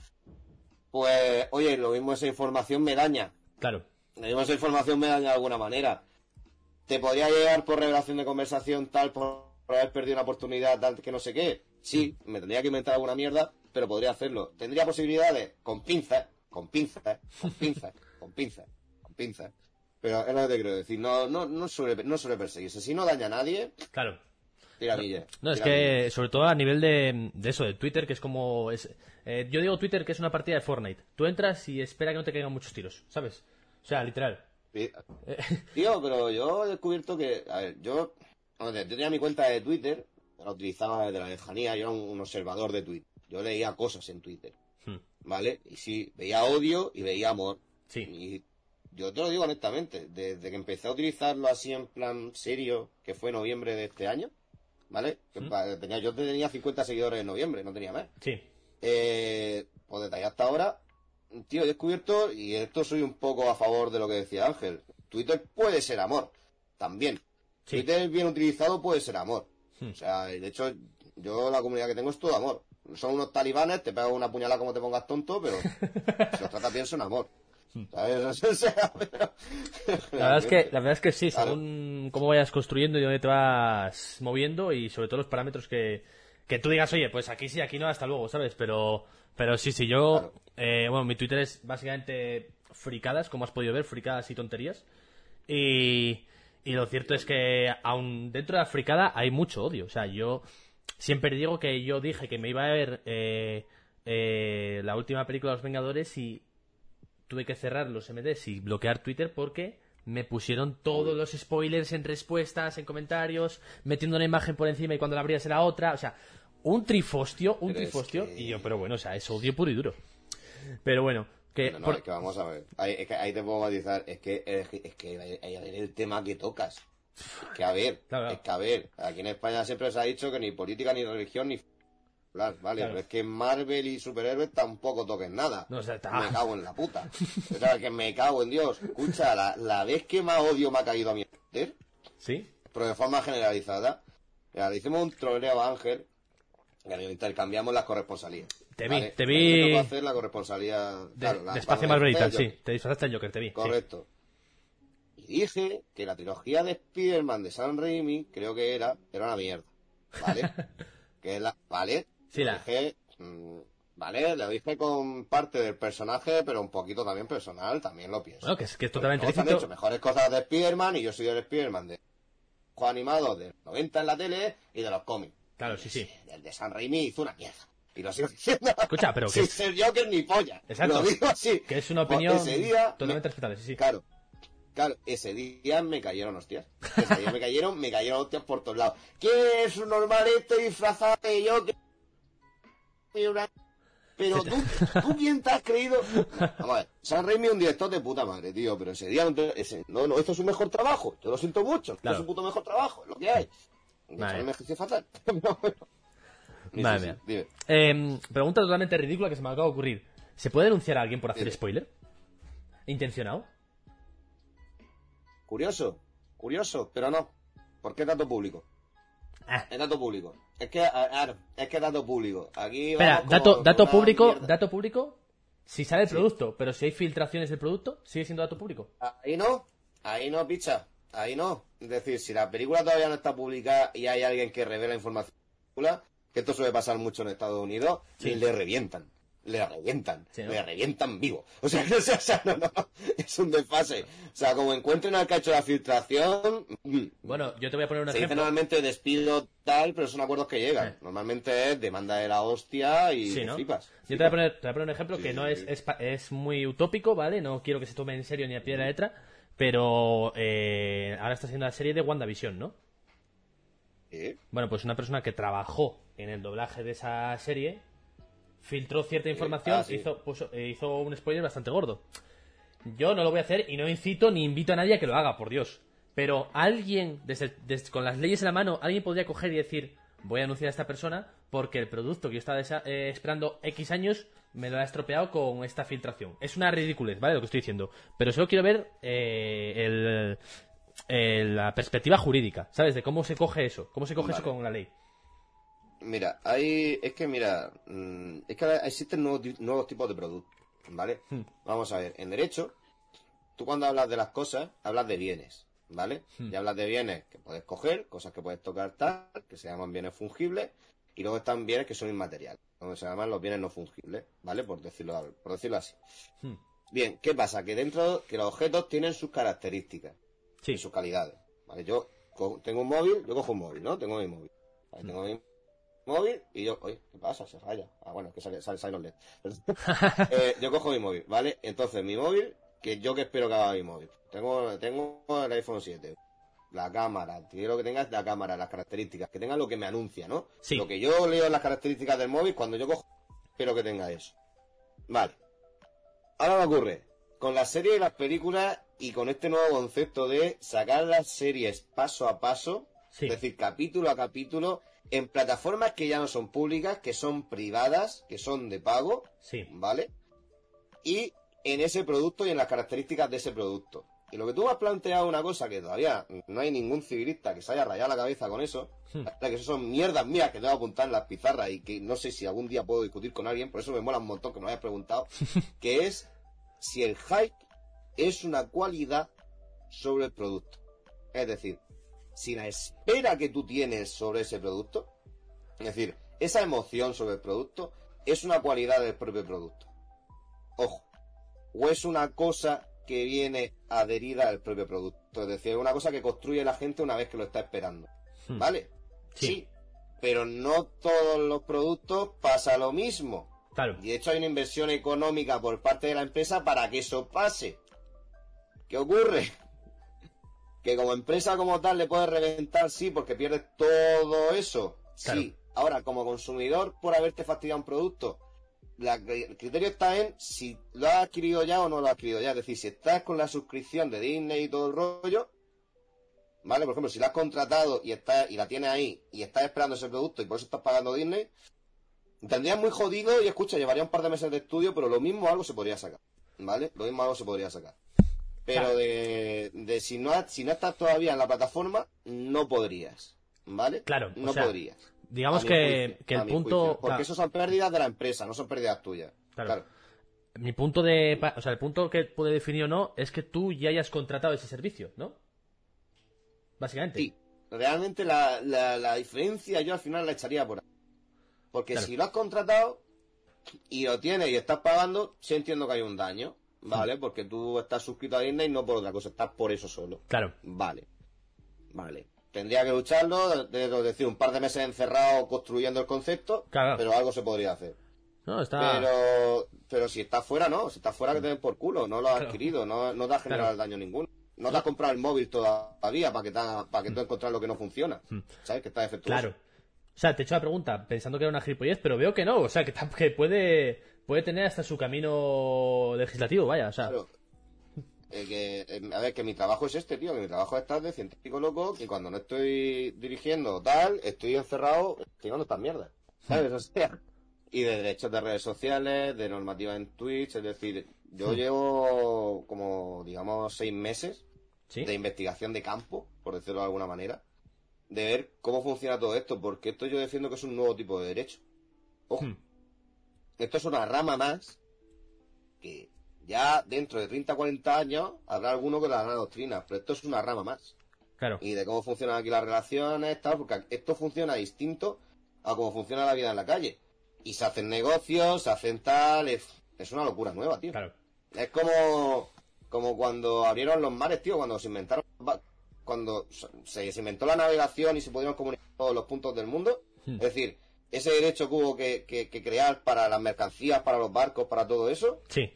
[SPEAKER 2] Pues, oye, lo mismo esa información me daña.
[SPEAKER 1] Claro.
[SPEAKER 2] Lo mismo esa información me daña de alguna manera. Te podría llegar por revelación de conversación tal, por, por haber perdido una oportunidad, tal, que no sé qué. Sí, me tendría que inventar alguna mierda, pero podría hacerlo. Tendría posibilidades con pinzas, con pinzas, con pinzas, con pinzas, con pinzas. Pero es lo que te quiero decir, no, no, no, suele, no suele perseguirse. Si no daña a nadie,
[SPEAKER 1] Claro.
[SPEAKER 2] tiramilla.
[SPEAKER 1] No, es
[SPEAKER 2] tiramilla.
[SPEAKER 1] que sobre todo a nivel de, de eso, de Twitter, que es como... Es, eh, yo digo Twitter que es una partida de Fortnite. Tú entras y espera que no te caigan muchos tiros, ¿sabes? O sea, literal. (laughs)
[SPEAKER 2] Tío, pero yo he descubierto que, a ver, yo, yo tenía mi cuenta de Twitter, la utilizaba desde la lejanía, yo era un, observador de Twitter. Yo leía cosas en Twitter,
[SPEAKER 1] Hmm.
[SPEAKER 2] ¿vale? Y sí, veía odio y veía amor.
[SPEAKER 1] Sí.
[SPEAKER 2] Y yo te lo digo honestamente, desde que empecé a utilizarlo así en plan serio, que fue noviembre de este año, ¿vale? Que
[SPEAKER 1] ¿Mm?
[SPEAKER 2] tenía, yo tenía 50 seguidores en noviembre, no tenía más.
[SPEAKER 1] Sí.
[SPEAKER 2] Eh, pues desde ahí hasta ahora, tío, he descubierto, y esto soy un poco a favor de lo que decía Ángel, Twitter puede ser amor, también.
[SPEAKER 1] Sí.
[SPEAKER 2] Twitter bien utilizado puede ser amor.
[SPEAKER 1] Hmm.
[SPEAKER 2] O sea, de hecho, yo la comunidad que tengo es todo amor. Son unos talibanes, te pegan una puñalada como te pongas tonto, pero si los tratas bien son amor. ¿Sabes? (laughs) O sea, pero-
[SPEAKER 1] La verdad es que, la verdad es que sí,
[SPEAKER 2] Claro.
[SPEAKER 1] según cómo vayas construyendo y dónde te vas moviendo y sobre todo los parámetros que, que tú digas, oye, pues aquí sí, aquí no, hasta luego, ¿sabes? Pero, pero sí, sí, yo,
[SPEAKER 2] Claro.
[SPEAKER 1] eh, bueno, mi Twitter es básicamente fricadas, como has podido ver, fricadas y tonterías. Y, y lo cierto es que aún dentro de la fricada hay mucho odio. O sea, yo siempre digo que yo dije que me iba a ver eh, eh, la última película de Los Vengadores y tuve que cerrar los MDs y bloquear Twitter porque me pusieron todos los spoilers en respuestas, en comentarios, metiendo una imagen por encima y cuando la abrías era otra. O sea, un trifostio, un trifostio.
[SPEAKER 2] que-
[SPEAKER 1] Y yo, pero bueno, o sea, es odio puro y duro. Pero bueno, que...
[SPEAKER 2] No, no,
[SPEAKER 1] por-
[SPEAKER 2] es que vamos a ver. Ahí, es que ahí te puedo matizar. Es que, es, que- es que el tema que tocas. Es que a ver,
[SPEAKER 1] Claro, claro.
[SPEAKER 2] es que a ver. Aquí en España siempre se ha dicho que ni política, ni religión, ni. Vale,
[SPEAKER 1] Claro.
[SPEAKER 2] pero es que Marvel y superhéroes tampoco toquen nada.
[SPEAKER 1] No, o sea, está-
[SPEAKER 2] Me cago en la puta. O sea, que me cago en Dios. Escucha, la, la vez que más odio me ha caído a mi
[SPEAKER 1] ¿Sí?
[SPEAKER 2] pero de forma generalizada, mira, le hicimos un troleo a Ángel, le intercambiamos las corresponsalías.
[SPEAKER 1] Te vi,
[SPEAKER 2] ¿vale?
[SPEAKER 1] te vi-
[SPEAKER 2] me tocó hacer la corresponsalía.
[SPEAKER 1] De,
[SPEAKER 2] claro, la-
[SPEAKER 1] de Espacio
[SPEAKER 2] hice, yo-
[SPEAKER 1] sí. Te disfrazaste el Joker, te vi. sí.
[SPEAKER 2] Correcto. Y dije que la trilogía de Spider-Man de Sam Raimi, creo que era, era una mierda. ¿Vale? (laughs) que es la, ¿Vale?
[SPEAKER 1] Sí, la-
[SPEAKER 2] dije, mm, ¿Vale? Lo dije con parte del personaje, pero un poquito también personal, también lo pienso.
[SPEAKER 1] Bueno, que es, que es totalmente
[SPEAKER 2] han hecho mejores cosas de Spider-Man y yo soy del Spider-Man de juegos animados de 90 en la tele y de los cómics.
[SPEAKER 1] Claro, sí, sí.
[SPEAKER 2] El de Sam Raimi hizo una mierda. Y lo sigo (laughs) diciendo.
[SPEAKER 1] Escucha, pero que
[SPEAKER 2] Sin
[SPEAKER 1] es-
[SPEAKER 2] ser Joker ni polla.
[SPEAKER 1] Exacto.
[SPEAKER 2] Lo digo así.
[SPEAKER 1] Que es una
[SPEAKER 2] Pues
[SPEAKER 1] opinión
[SPEAKER 2] ese día
[SPEAKER 1] totalmente
[SPEAKER 2] me-
[SPEAKER 1] respetable, sí, sí.
[SPEAKER 2] Claro. Claro, ese día me cayeron hostias. Ese día me cayeron, me cayeron hostias por todos lados. ¿Qué es un normal este disfrazado de Joker? Pero tú, ¿tú quién te has creído? Vamos a ver, San Raimi es un director de puta madre, tío, pero ese día no, te- ese- no, no, esto es su mejor trabajo. Yo lo siento mucho. Esto
[SPEAKER 1] Claro.
[SPEAKER 2] es su puto mejor trabajo, lo que hay.
[SPEAKER 1] Vale.
[SPEAKER 2] me fatal. (laughs) Bueno. Sí,
[SPEAKER 1] Madre
[SPEAKER 2] sí,
[SPEAKER 1] mía. Eh, pregunta totalmente ridícula que se me acaba de ocurrir. ¿Se puede denunciar a alguien por hacer spoiler? ¿Intencionado?
[SPEAKER 2] Curioso, curioso, pero no. ¿Por qué dato público?
[SPEAKER 1] Ah.
[SPEAKER 2] Es dato público. Es que, es que dato público. Aquí
[SPEAKER 1] Espera,
[SPEAKER 2] vamos
[SPEAKER 1] dato,
[SPEAKER 2] con
[SPEAKER 1] dato
[SPEAKER 2] una
[SPEAKER 1] público,
[SPEAKER 2] mierda.
[SPEAKER 1] dato público, si sale el
[SPEAKER 2] Sí.
[SPEAKER 1] producto, pero si hay filtraciones del producto, sigue siendo dato público.
[SPEAKER 2] Ahí no, ahí no, picha. Ahí no. Es decir, si la película todavía no está publicada y hay alguien que revela información que esto suele pasar mucho en Estados Unidos,
[SPEAKER 1] Sí.
[SPEAKER 2] y le revientan. Le revientan.
[SPEAKER 1] Sí, ¿no?
[SPEAKER 2] Le revientan vivo. O sea, (laughs) o sea, o sea, no, no, es un desfase. O sea, como encuentren al que ha hecho la filtración, mm,
[SPEAKER 1] Bueno, yo te voy a poner un
[SPEAKER 2] Se dice
[SPEAKER 1] ejemplo.
[SPEAKER 2] normalmente despido tal, pero son acuerdos que llegan. Normalmente es demanda de la hostia y
[SPEAKER 1] Sí, ¿no?
[SPEAKER 2] flipas.
[SPEAKER 1] Yo te voy, a poner, te voy a poner un ejemplo que no es, es, pa- es muy utópico, ¿vale? No quiero que se tome en serio ni a pie de la letra, pero eh, ahora está haciendo la serie de WandaVision, ¿no? Bueno, pues una persona que trabajó en el doblaje de esa serie filtró cierta información,
[SPEAKER 2] ah, sí.
[SPEAKER 1] hizo, puso- eh, hizo un spoiler bastante gordo. Yo no lo voy a hacer y no incito ni invito a nadie a que lo haga, por Dios. Pero alguien, desde, desde- con las leyes en la mano, alguien podría coger y decir, voy a anunciar a esta persona porque el producto que yo estaba eh, esperando X años me lo ha estropeado con esta filtración. Es una ridiculez, ¿vale? Lo que estoy diciendo. Pero solo quiero ver eh, el- el- la perspectiva jurídica, ¿sabes? De cómo se coge eso, cómo se coge eso con la ley.
[SPEAKER 2] Mira, hay. Es que, mira. mm, Es que existen nuevos, ti- nuevos tipos de productos. ¿Vale?
[SPEAKER 1] Hmm.
[SPEAKER 2] Vamos a ver. En derecho, tú cuando hablas de las cosas, hablas de bienes. ¿Vale?
[SPEAKER 1] Hmm.
[SPEAKER 2] Y hablas de bienes que puedes coger, cosas que puedes tocar tal, que se llaman bienes fungibles. Y luego están bienes que son inmateriales, donde se llaman los bienes no fungibles. ¿Vale? Por decirlo, por decirlo así.
[SPEAKER 1] Hmm.
[SPEAKER 2] Bien, ¿qué pasa? Que dentro, que los objetos tienen sus características
[SPEAKER 1] Sí,
[SPEAKER 2] y sus calidades. ¿Vale? Yo tengo un móvil, yo cojo un móvil, ¿no? Tengo mi móvil. Tengo mi móvil y yo, oye, ¿qué pasa? Se raya. Ah, bueno, que sale, sale, sale los LED. (laughs) eh, yo cojo mi móvil, ¿vale? Entonces, mi móvil, que yo que espero que haga mi móvil. Tengo, tengo el iPhone 7. La cámara, quiero que tenga la cámara, las características, que tenga lo que me anuncia, ¿no?
[SPEAKER 1] Sí.
[SPEAKER 2] Lo que yo leo en las características del móvil, cuando yo cojo, espero que tenga eso. Vale. Ahora me ocurre, con las series y las películas y con este nuevo concepto de sacar las series paso a paso,
[SPEAKER 1] Sí.
[SPEAKER 2] es decir, capítulo a capítulo, en plataformas que ya no son públicas, que son privadas, que son de pago,
[SPEAKER 1] Sí.
[SPEAKER 2] ¿vale? Y en ese producto y en las características de ese producto. Y lo que tú has planteado una cosa que todavía no hay ningún civilista que se haya rayado la cabeza con eso,
[SPEAKER 1] Hmm.
[SPEAKER 2] ¿vale? que eso son mierdas mías que tengo que apuntar en las pizarras y que no sé si algún día puedo discutir con alguien, por eso me mola un montón que me lo hayas preguntado, (laughs) que es si el hype es una cualidad sobre el producto. Es decir, si la espera que tú tienes sobre ese producto, es decir, esa emoción sobre el producto, es una cualidad del propio producto. Ojo, o es una cosa que viene adherida al propio producto, es decir, es una cosa que construye la gente una vez que lo está esperando.
[SPEAKER 1] Hmm.
[SPEAKER 2] ¿Vale?
[SPEAKER 1] Sí.
[SPEAKER 2] pero no todos los productos pasa lo mismo.
[SPEAKER 1] Claro.
[SPEAKER 2] Y de hecho hay una inversión económica por parte de la empresa para que eso pase. ¿Qué ocurre? Que como empresa como tal le puedes reventar, sí, porque pierdes todo eso.
[SPEAKER 1] Claro.
[SPEAKER 2] Sí. Ahora, como consumidor, por haberte fastidiado un producto, la- el criterio está en si lo has adquirido ya o no lo has adquirido ya. Es decir, si estás con la suscripción de Disney y todo el rollo, ¿vale? Por ejemplo, si la has contratado y, está, y la tienes ahí y estás esperando ese producto y por eso estás pagando Disney, tendrías muy jodido y escucha, llevaría un par de meses de estudio, pero lo mismo algo se podría sacar, ¿vale? Lo mismo algo se podría sacar. Pero
[SPEAKER 1] Claro.
[SPEAKER 2] de, de si, no, si no estás todavía en la plataforma, no podrías, ¿vale?
[SPEAKER 1] Claro, o
[SPEAKER 2] No
[SPEAKER 1] sea,
[SPEAKER 2] podrías.
[SPEAKER 1] Digamos que,
[SPEAKER 2] juicio,
[SPEAKER 1] que el punto.
[SPEAKER 2] juicio, porque
[SPEAKER 1] claro,
[SPEAKER 2] eso son pérdidas de la empresa, no son pérdidas tuyas.
[SPEAKER 1] Claro.
[SPEAKER 2] Claro.
[SPEAKER 1] Mi punto de. O sea, el punto que puede definir o no es que tú ya hayas contratado ese servicio, ¿no? Básicamente.
[SPEAKER 2] Sí, realmente la, la, la diferencia yo al final la echaría por ahí. Porque si lo has contratado y lo tienes y estás pagando, sí entiendo que hay un daño, ¿vale? Porque tú estás suscrito a Disney no por otra cosa, estás por eso solo.
[SPEAKER 1] Claro.
[SPEAKER 2] Vale, vale. Tendría que lucharlo, de, de decir, un par de meses encerrado construyendo el concepto,
[SPEAKER 1] Claro.
[SPEAKER 2] pero algo se podría hacer.
[SPEAKER 1] No, está.
[SPEAKER 2] Pero, pero si estás fuera, no. Si estás fuera, que te den por culo. No lo has
[SPEAKER 1] Claro.
[SPEAKER 2] adquirido. No, no te has generado
[SPEAKER 1] Claro.
[SPEAKER 2] daño ninguno. No te has comprado el móvil todavía para que, te para que tú encontrar lo que no funciona. ¿Sabes? Que está defectuoso.
[SPEAKER 1] Mm. Claro. O sea, te he hecho la pregunta pensando que era una gilipollez, pero veo que no. O sea, que, que puede, puede tener hasta su camino legislativo, vaya. O sea,
[SPEAKER 2] Claro. Eh, que, eh, a ver, que mi trabajo es este, tío. Que mi trabajo es estar de científico loco. Que cuando no estoy dirigiendo tal, estoy encerrado escribiendo estas mierdas. ¿Sabes? O sea. Y de derechos de redes sociales, de normativa en Twitch. Es decir, yo llevo como, digamos, seis meses
[SPEAKER 1] ¿sí?
[SPEAKER 2] de investigación de campo, por decirlo de alguna manera, de ver cómo funciona todo esto, porque esto yo defiendo que es un nuevo tipo de derecho. Ojo,
[SPEAKER 1] Hmm.
[SPEAKER 2] Esto es una rama más que ya dentro de 30, 40 años habrá alguno que le hará doctrina, pero esto es una rama más.
[SPEAKER 1] Claro.
[SPEAKER 2] Y de cómo funcionan aquí las relaciones, tal, porque esto funciona distinto a cómo funciona la vida en la calle. Y se hacen negocios, se hacen tal, es, es una locura nueva, tío.
[SPEAKER 1] Claro.
[SPEAKER 2] Es como, como cuando abrieron los mares, tío, cuando se inventaron, cuando se, se inventó la navegación y se pudieron comunicar todos los puntos del mundo.
[SPEAKER 1] Hmm.
[SPEAKER 2] Es decir, ese derecho que hubo que, que- que crear para las mercancías, para los barcos, para todo eso,
[SPEAKER 1] Sí.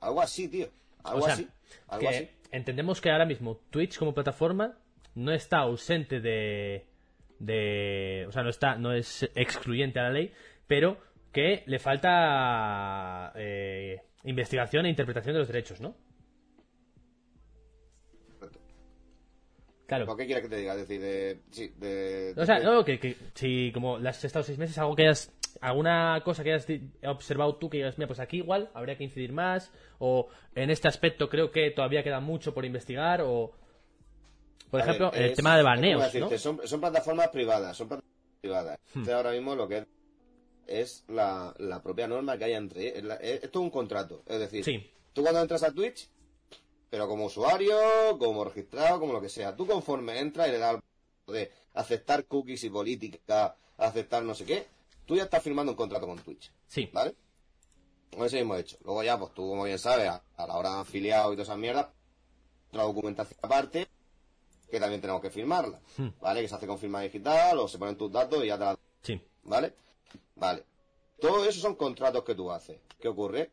[SPEAKER 2] algo así, tío. Algo
[SPEAKER 1] o sea,
[SPEAKER 2] así. Algo
[SPEAKER 1] que
[SPEAKER 2] así.
[SPEAKER 1] entendemos que ahora mismo Twitch como plataforma no está ausente de, de, o sea, no está, no es excluyente a la ley, pero que le falta eh, investigación e interpretación de los derechos, ¿no? Claro.
[SPEAKER 2] ¿Por qué quieres que te diga? Es decir, de. Sí, de.
[SPEAKER 1] O sea, no, que, que si como las has estado seis meses, algo que hayas, alguna cosa que hayas observado tú que digas, mira, pues aquí igual habría que incidir más, o en este aspecto creo que todavía queda mucho por investigar, o por
[SPEAKER 2] A ver,
[SPEAKER 1] ejemplo, el
[SPEAKER 2] es-
[SPEAKER 1] tema de baneos, ¿no?
[SPEAKER 2] son, son plataformas privadas, son plataformas privadas.
[SPEAKER 1] Hmm.
[SPEAKER 2] Este ahora mismo lo que es, es la, la propia norma que hay entre... es la- es- esto es un contrato, es decir,
[SPEAKER 1] Sí.
[SPEAKER 2] tú cuando entras a Twitch, pero como usuario, como registrado, como lo que sea, tú conforme entras y le das de aceptar cookies y política, aceptar no sé qué, tú ya estás firmando un contrato con Twitch,
[SPEAKER 1] Sí,
[SPEAKER 2] ¿vale? Con ese mismo hecho. Luego ya, pues tú, como bien sabes, a, a la hora de afiliado y todas esas mierdas, la documentación aparte, que también tenemos que firmarla,
[SPEAKER 1] Hmm.
[SPEAKER 2] ¿vale? Que se hace con firma digital o se ponen tus datos y ya te la...
[SPEAKER 1] Sí.
[SPEAKER 2] ¿Vale? Vale. Todo eso son contratos que tú haces. ¿Qué ocurre?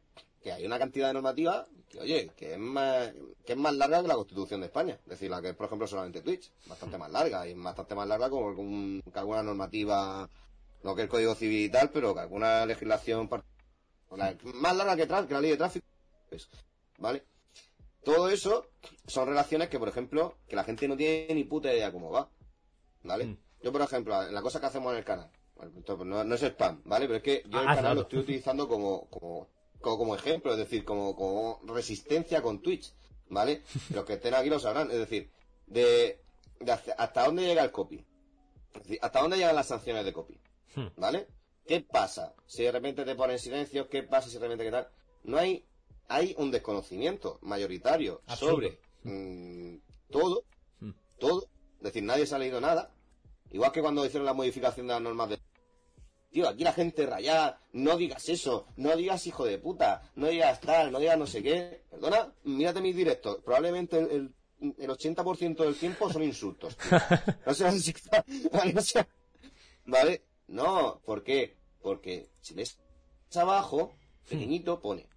[SPEAKER 2] Que hay una cantidad de normativa que, oye, que es más, que es más larga que la Constitución de España. Es decir, la que es, por ejemplo, solamente Twitch. Bastante más larga. Y bastante más larga como algún- que alguna normativa, no que el Código Civil y tal, pero que alguna legislación la- más larga que, que la ley de tráfico. pues, ¿Vale? Todo eso son relaciones que, por ejemplo, que la gente no tiene ni puta idea cómo va. ¿Vale?
[SPEAKER 1] Mm.
[SPEAKER 2] Yo, por ejemplo, la cosa que hacemos en el canal, no, no es spam, ¿vale? Pero es que yo
[SPEAKER 1] Ah,
[SPEAKER 2] el
[SPEAKER 1] hazlo,
[SPEAKER 2] canal lo estoy utilizando como, como, como, como ejemplo, es decir, como, como resistencia con Twitch, ¿vale? (laughs) Los que estén aquí lo sabrán, es decir, de, de hasta dónde llega el copy. Es decir, hasta dónde llegan las sanciones de copy,
[SPEAKER 1] Hmm.
[SPEAKER 2] ¿vale? ¿Qué pasa si de repente te ponen silencio? ¿Qué pasa si de repente qué tal? No hay, hay un desconocimiento mayoritario sobre mm, todo,
[SPEAKER 1] Hmm.
[SPEAKER 2] todo, es decir, nadie se ha leído nada. Igual que cuando hicieron la modificación de las normas de... Tío, aquí la gente rayada, no digas eso, no digas hijo de puta, no digas tal, no digas no sé qué. Perdona, mírate mis directos, probablemente el, el, el 80% del tiempo son insultos. tío. No seas sexta- no seas- ¿Vale? No, ¿por qué? Porque si ves abajo, pequeñito, pone.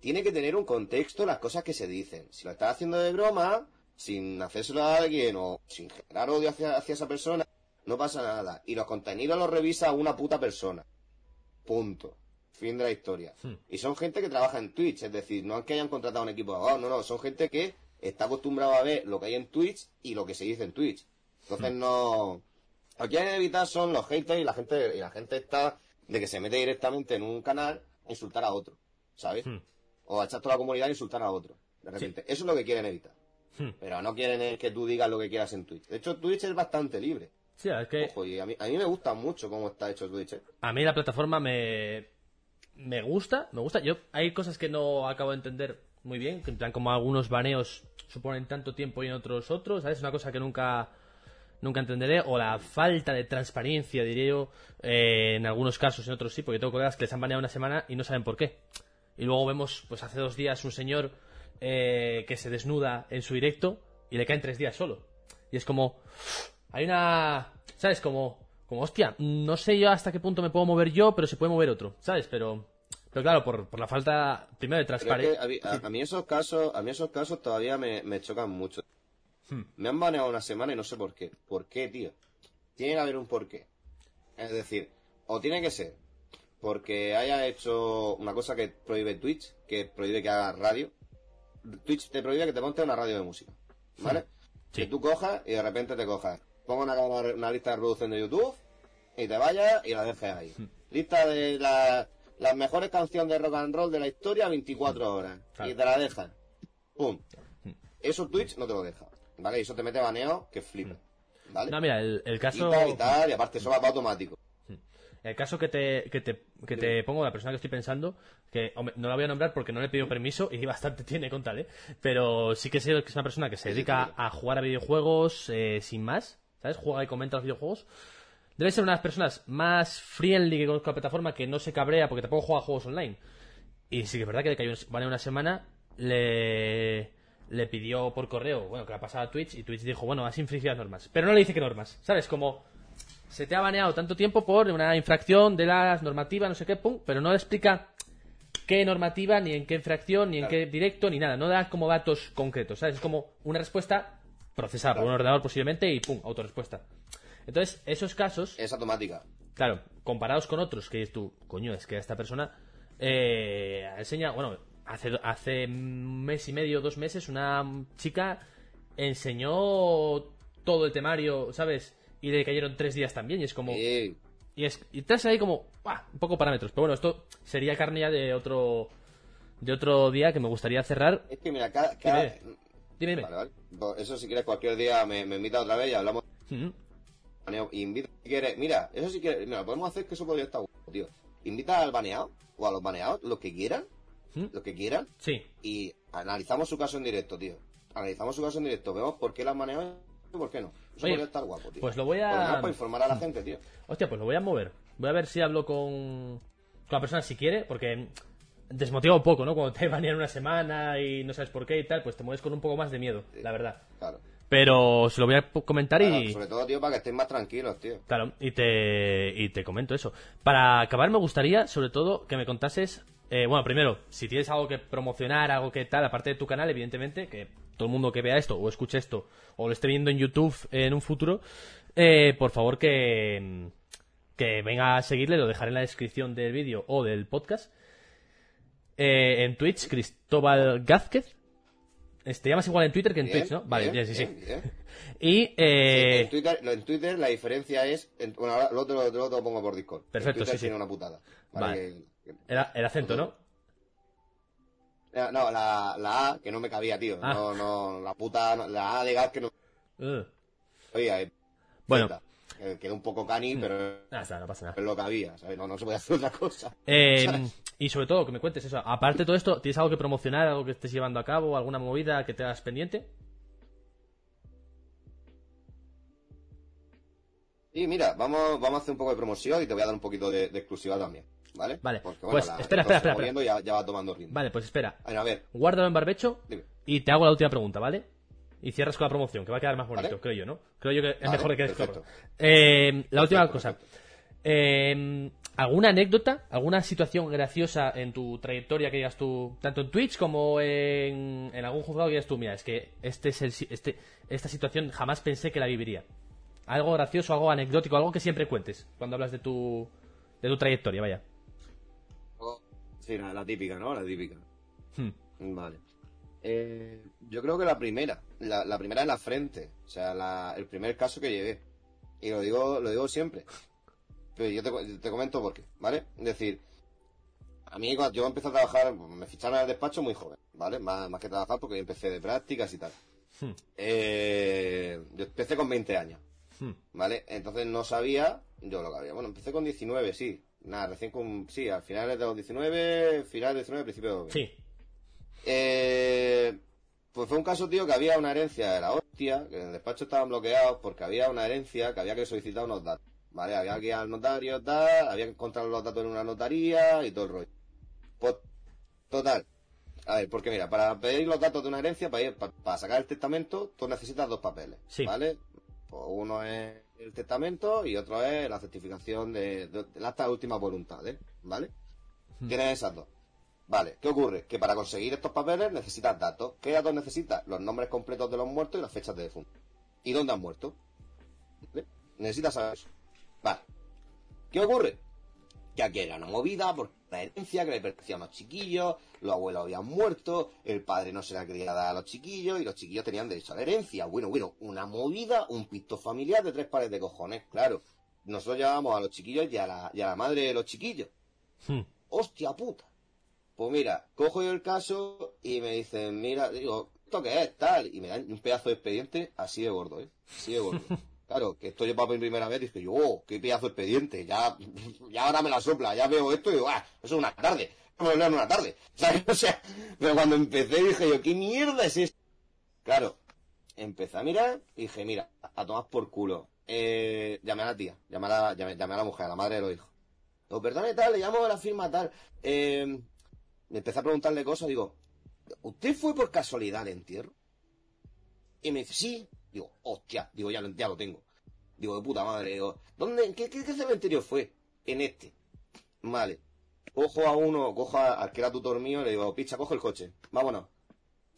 [SPEAKER 2] Tiene que tener un contexto las cosas que se dicen. Si lo estás haciendo de broma, sin hacérselo a alguien o sin generar odio hacia, hacia esa persona, no pasa nada. Y los contenidos los revisa una puta persona. Punto. Fin de la historia.
[SPEAKER 1] Hmm.
[SPEAKER 2] Y son gente que trabaja en Twitch, es decir, no es que hayan contratado un equipo de abogados, no, no, son gente que está acostumbrado a ver lo que hay en Twitch y lo que se dice en Twitch. Entonces no... Lo que hay que evitar son los haters y la gente, y la gente está de que se mete directamente en un canal a insultar a otro, ¿sabes?
[SPEAKER 1] Hmm.
[SPEAKER 2] O a echar toda la comunidad a insultar a otro. De repente. Eso es lo que quieren evitar.
[SPEAKER 1] Hmm.
[SPEAKER 2] Pero no quieren que tú digas lo que quieras en Twitch. De hecho, Twitch es bastante libre.
[SPEAKER 1] Sí, es que
[SPEAKER 2] Ojo, y a mí, a mí me gusta mucho cómo está hecho Twitch. ¿eh?
[SPEAKER 1] a mí la plataforma me, me gusta, me gusta. Yo hay cosas que no acabo de entender muy bien, que en plan como algunos baneos suponen tanto tiempo y en otros otros, ¿sabes? Es una cosa que nunca nunca entenderé o la falta de transparencia, diría yo, eh, en algunos casos, en otros sí, porque tengo colegas que les han baneado una semana y no saben por qué. Y luego vemos, pues hace dos días un señor eh, que se desnuda en su directo y le caen tres días solo. Y es como, hay una, ¿sabes? Como, como, hostia, no sé yo hasta qué punto me puedo mover yo, pero se puede mover otro, ¿sabes? Pero, pero claro, por, por la falta, primero de transparencia.
[SPEAKER 2] a, mí, a- a mí esos casos, a mí esos casos todavía me, me chocan mucho.
[SPEAKER 1] Hmm.
[SPEAKER 2] Me han baneado una semana y no sé por qué. ¿Por qué, tío? Tiene que haber un porqué. Es decir, o tiene que ser porque haya hecho una cosa que prohíbe Twitch, que prohíbe que haga radio. Twitch te prohíbe que te montes una radio de música. ¿Vale?
[SPEAKER 1] Sí.
[SPEAKER 2] Que tú cojas y de repente te cojas. Ponga una, lista de reproducción de YouTube y te vayas y la dejes ahí.
[SPEAKER 1] Hmm.
[SPEAKER 2] Lista de la- las mejores canciones de rock and roll de la historia 24 horas.
[SPEAKER 1] Claro.
[SPEAKER 2] Y te la dejan. ¡Pum! Eso Twitch no te lo deja. ¿Vale? Y eso te mete baneo que flipa. ¿Vale?
[SPEAKER 1] No, mira, el, el caso.
[SPEAKER 2] Y tal, y tal, y aparte eso va para automático.
[SPEAKER 1] El caso que te, que te, que te pongo, la persona que estoy pensando, que hombre, no la voy a nombrar porque no le he pedido permiso y bastante (laughs) tiene con tal, ¿eh? Pero sí que sé que es una persona que se dedica a jugar a videojuegos eh, sin más, ¿sabes? Juega y comenta los videojuegos. Debe ser una de las personas más friendly que conozco la plataforma, que no se cabrea porque tampoco juega juegos online. Y sí que es verdad que le cayó vale una semana, le, le pidió por correo, bueno, que la pasaba a Twitch y Twitch dijo, bueno, has infringido las normas. Pero no le dice qué normas, ¿sabes? Como se te ha baneado tanto tiempo por una infracción de las normativas, no sé qué, pum, pero no le explica qué normativa, ni en qué infracción, ni en qué directo, ni nada. No da como datos concretos, ¿sabes? Es como una respuesta procesada por un ordenador posiblemente y pum, autorrespuesta. Entonces, esos casos,
[SPEAKER 2] Es automática.
[SPEAKER 1] claro, comparados con otros, que tú, coño, es que esta persona eh, enseña, bueno, hace, hace un mes y medio, dos meses, una chica enseñó todo el temario, ¿sabes? Y le cayeron tres días también, y es como... Y, es, y estás ahí como, ¡buah! un poco parámetros. Pero bueno, esto sería carne ya de otro, de otro día que me gustaría cerrar.
[SPEAKER 2] Es que mira, cada... cada-
[SPEAKER 1] Dime, Dime.
[SPEAKER 2] Vale, vale. Eso si quieres cualquier día me, me invita otra vez y hablamos. Baneo. Invita si quieres. Mira, eso si quieres. Mira, podemos hacer que eso podría estar guapo, tío. Invita al baneado o a los baneados, los que quieran. Los que quieran.
[SPEAKER 1] Sí,
[SPEAKER 2] Y analizamos su caso en directo, tío. Analizamos su caso en directo. Vemos por qué la han baneado y por qué no. Eso
[SPEAKER 1] Oye,
[SPEAKER 2] podría estar guapo, tío.
[SPEAKER 1] pues lo voy a-
[SPEAKER 2] Por para informar a la gente, tío.
[SPEAKER 1] Hostia, pues lo voy a mover. Voy a ver si hablo con, con la persona si quiere, porque desmotiva un poco, ¿no? Cuando te (laughs) banean una semana y no sabes por qué y tal, pues te mueves con un poco más de miedo, la verdad.
[SPEAKER 2] Claro.
[SPEAKER 1] Pero se lo voy a comentar
[SPEAKER 2] Claro,
[SPEAKER 1] y...
[SPEAKER 2] sobre todo, tío, para que estéis más tranquilos, tío.
[SPEAKER 1] Claro, y te, y te comento eso. Para acabar me gustaría, sobre todo, que me contases... eh, bueno, primero, si tienes algo que promocionar, algo que tal, aparte de tu canal, evidentemente, que todo el mundo que vea esto, o escuche esto, o lo esté viendo en YouTube en un futuro, eh, por favor que, que venga a seguirle, lo dejaré en la descripción del vídeo o del podcast. Eh, en Twitch, Cristóbal Gázquez. Te llamas igual en Twitter que en
[SPEAKER 2] Bien,
[SPEAKER 1] Twitch, ¿no? Vale,
[SPEAKER 2] bien,
[SPEAKER 1] bien, sí, sí.
[SPEAKER 2] bien.
[SPEAKER 1] Y... eh,
[SPEAKER 2] en, Twitter, lo- en Twitter la diferencia es. en- bueno, ahora luego te lo, te lo pongo por Discord.
[SPEAKER 1] Perfecto, sí, sí.
[SPEAKER 2] tiene una putada.
[SPEAKER 1] Vale.
[SPEAKER 2] Que- que-
[SPEAKER 1] Era el acento, ¿no?
[SPEAKER 2] Eh, No, la, la A que no me cabía, tío.
[SPEAKER 1] Ah.
[SPEAKER 2] No, no, la puta. la A de gas que no
[SPEAKER 1] Uh.
[SPEAKER 2] eh,
[SPEAKER 1] Bueno.
[SPEAKER 2] Eh, Quedó un poco cani, pero
[SPEAKER 1] Ah, está, no pasa nada.
[SPEAKER 2] es lo que había, ¿sabes? No, no se puede hacer otra cosa. (laughs)
[SPEAKER 1] Eh, y sobre todo, que me cuentes eso. Aparte de todo esto, ¿tienes algo que promocionar, algo que estés llevando a cabo, alguna movida que te hagas pendiente?
[SPEAKER 2] Y mira, vamos, vamos a hacer un poco de promoción y te voy a dar un poquito de, de exclusiva también, ¿vale?
[SPEAKER 1] Vale,
[SPEAKER 2] Porque,
[SPEAKER 1] pues,
[SPEAKER 2] la-
[SPEAKER 1] espera,
[SPEAKER 2] esto
[SPEAKER 1] espera, espera,
[SPEAKER 2] moviendo y Ya, ya va tomando ritmo.
[SPEAKER 1] Vale, pues espera.
[SPEAKER 2] A ver, a ver,
[SPEAKER 1] Guárdalo en barbecho
[SPEAKER 2] dime.
[SPEAKER 1] y te hago la última pregunta, ¿vale? Y cierras con la promoción, que va a quedar más bonito,
[SPEAKER 2] Vale.
[SPEAKER 1] creo yo, ¿no? Creo yo que es
[SPEAKER 2] Vale,
[SPEAKER 1] mejor que
[SPEAKER 2] perfecto.
[SPEAKER 1] Eh, la última
[SPEAKER 2] Perfecto,
[SPEAKER 1] cosa.
[SPEAKER 2] perfecto.
[SPEAKER 1] Eh, ¿Alguna anécdota, alguna situación graciosa en tu trayectoria que digas tú, tanto en Twitch como en, en algún juzgado que digas tú, mira, es que este es el, este, esta situación jamás pensé que la viviría? Algo gracioso, algo anecdótico, algo que siempre cuentes cuando hablas de tu, de tu trayectoria, vaya.
[SPEAKER 2] Sí, la, la típica, ¿no? La típica.
[SPEAKER 1] Hmm.
[SPEAKER 2] Vale. Eh, yo creo que la primera, la, la primera en la frente, o sea, la- el primer caso que llevé. Y lo digo, lo digo siempre. Pero yo te, co- te comento por qué, ¿vale? Es decir, a mí cuando yo empecé a trabajar, me ficharon al despacho muy joven, ¿vale? Más, más que trabajar porque yo empecé de prácticas y tal.
[SPEAKER 1] Hmm.
[SPEAKER 2] Eh, yo empecé con 20 años,
[SPEAKER 1] Hmm.
[SPEAKER 2] ¿vale? Entonces no sabía yo lo que había. Bueno, empecé con 19, sí. Nada, recién con... Sí, al final de los 19, final de 19, principio de 20.
[SPEAKER 1] Sí.
[SPEAKER 2] Eh, pues fue un caso, tío, que había una herencia de la hostia, que en el despacho estaban bloqueados porque había una herencia que había que solicitar unos datos. ¿Vale? Había que ir al notario, tal, había que encontrar los datos en una notaría y todo el rollo. Pues, total. A ver, porque mira, para pedir los datos de una herencia, para, ir- pa- para sacar el testamento, tú necesitas dos papeles.
[SPEAKER 1] Sí.
[SPEAKER 2] ¿Vale? Pues uno es el testamento y otro es la certificación de, de, de última voluntad, ¿eh? ¿Vale? Tienes esas dos. Vale, ¿qué ocurre? Que para conseguir estos papeles necesitas datos. ¿Qué datos necesitas? Los nombres completos de los muertos y las fechas de defunto. ¿Y dónde han muerto? ¿Vale? Necesitas saber eso. Vale. ¿Qué ocurre? Que aquí era una movida por la herencia que le pertenecía a unos chiquillos, los abuelos habían muerto, el padre no se la quería dar a los chiquillos y los chiquillos tenían derecho a la herencia. Bueno, bueno, una movida, un pito familiar de tres pares de cojones, claro. Nosotros llevábamos a los chiquillos y a la, y a la madre de los chiquillos.
[SPEAKER 1] Hmm.
[SPEAKER 2] ¡Hostia puta! Pues mira, cojo yo el caso y me dicen, mira, digo, ¿esto qué es? Tal. Y me dan un pedazo de expediente así de gordo, ¿eh? Así de gordo. (laughs) Claro, que esto yo para mi primera vez, dije yo, oh, qué pedazo de expediente, ya, ya ahora me la sopla, ya veo esto y digo, ah, eso es una tarde, lo leo en una tarde, (laughs) ¿sabes? O sea, pero cuando empecé dije yo, ¿qué mierda es esto? Claro, empecé a mirar y dije, mira, a tomar por culo. Eh, llamé a la tía, llamé a la, llamé, llamé a la mujer, a la madre de los hijos. Digo, perdone tal, le llamo a la firma tal. Eh, me empecé a preguntarle cosas, digo, ¿usted fue por casualidad al entierro? Y me dice, sí. Digo, hostia, digo, ya, lo- ya lo tengo. Digo, de puta madre, digo, ¿dónde, qué, qué, qué cementerio fue? En este. Vale. Cojo a uno, cojo a- al que era tutor mío, le digo, picha, coge el coche, vámonos.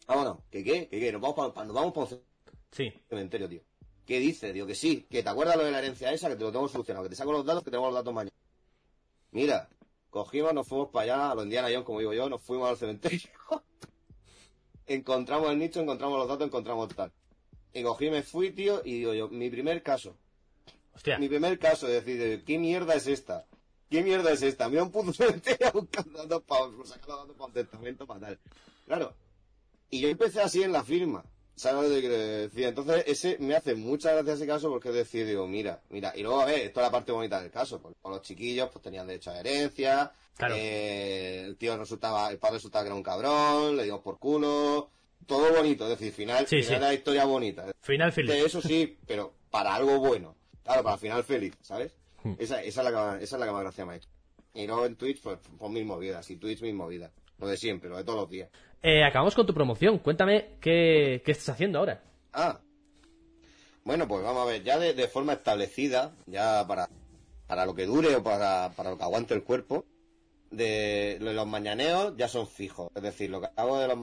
[SPEAKER 2] Vámonos. ¿Qué qué? ¿Qué qué? Nos vamos para, nos vamos para un
[SPEAKER 1] Sí.
[SPEAKER 2] cementerio, tío. ¿Qué dice? Digo que sí, que te acuerdas lo de la herencia esa, que te lo tengo solucionado, que te saco los datos, que tenemos los datos mañana. Mira, cogimos, nos fuimos para allá, a los Indiana Jones, como digo yo, nos fuimos al cementerio. (laughs) encontramos el nicho, encontramos los datos, encontramos tal. Y cogí, me fui, tío, y digo yo, mi primer caso,
[SPEAKER 1] Hostia.
[SPEAKER 2] mi primer caso, es decir, ¿qué mierda es esta? ¿Qué mierda es esta? Mira un puto (laughs) cementerio buscando datos para sacar los datos para un testamento para tal. Claro. Y yo empecé así en la firma. ¿Sabes lo que quiero decir? Entonces, ese me hace mucha gracia ese caso porque decir, digo, mira, mira, y luego a ver, esto es la parte bonita del caso, porque con los chiquillos pues tenían derecho a herencia,
[SPEAKER 1] Claro.
[SPEAKER 2] eh, el tío resultaba, el padre resultaba que era un cabrón, le dimos por culo, todo bonito, es decir, final,
[SPEAKER 1] Sí,
[SPEAKER 2] final
[SPEAKER 1] sí.
[SPEAKER 2] la historia bonita.
[SPEAKER 1] Final feliz.
[SPEAKER 2] Eso sí, pero para algo bueno. Claro, para final feliz, ¿sabes?
[SPEAKER 1] Hmm.
[SPEAKER 2] Esa, esa, es la que, más- esa es la que más gracia me ha hecho. Y luego en Twitch, pues, pues mis movidas. Y Twitch, mis movidas. Lo de siempre, lo de todos los días.
[SPEAKER 1] Eh, acabamos con tu promoción. Cuéntame qué, qué estás haciendo ahora.
[SPEAKER 2] Ah, Bueno, pues vamos a ver, ya de, forma establecida, ya para, para lo que dure o para, para lo que aguante el cuerpo, de, los mañaneos ya son fijos. Es decir, lo que hago de los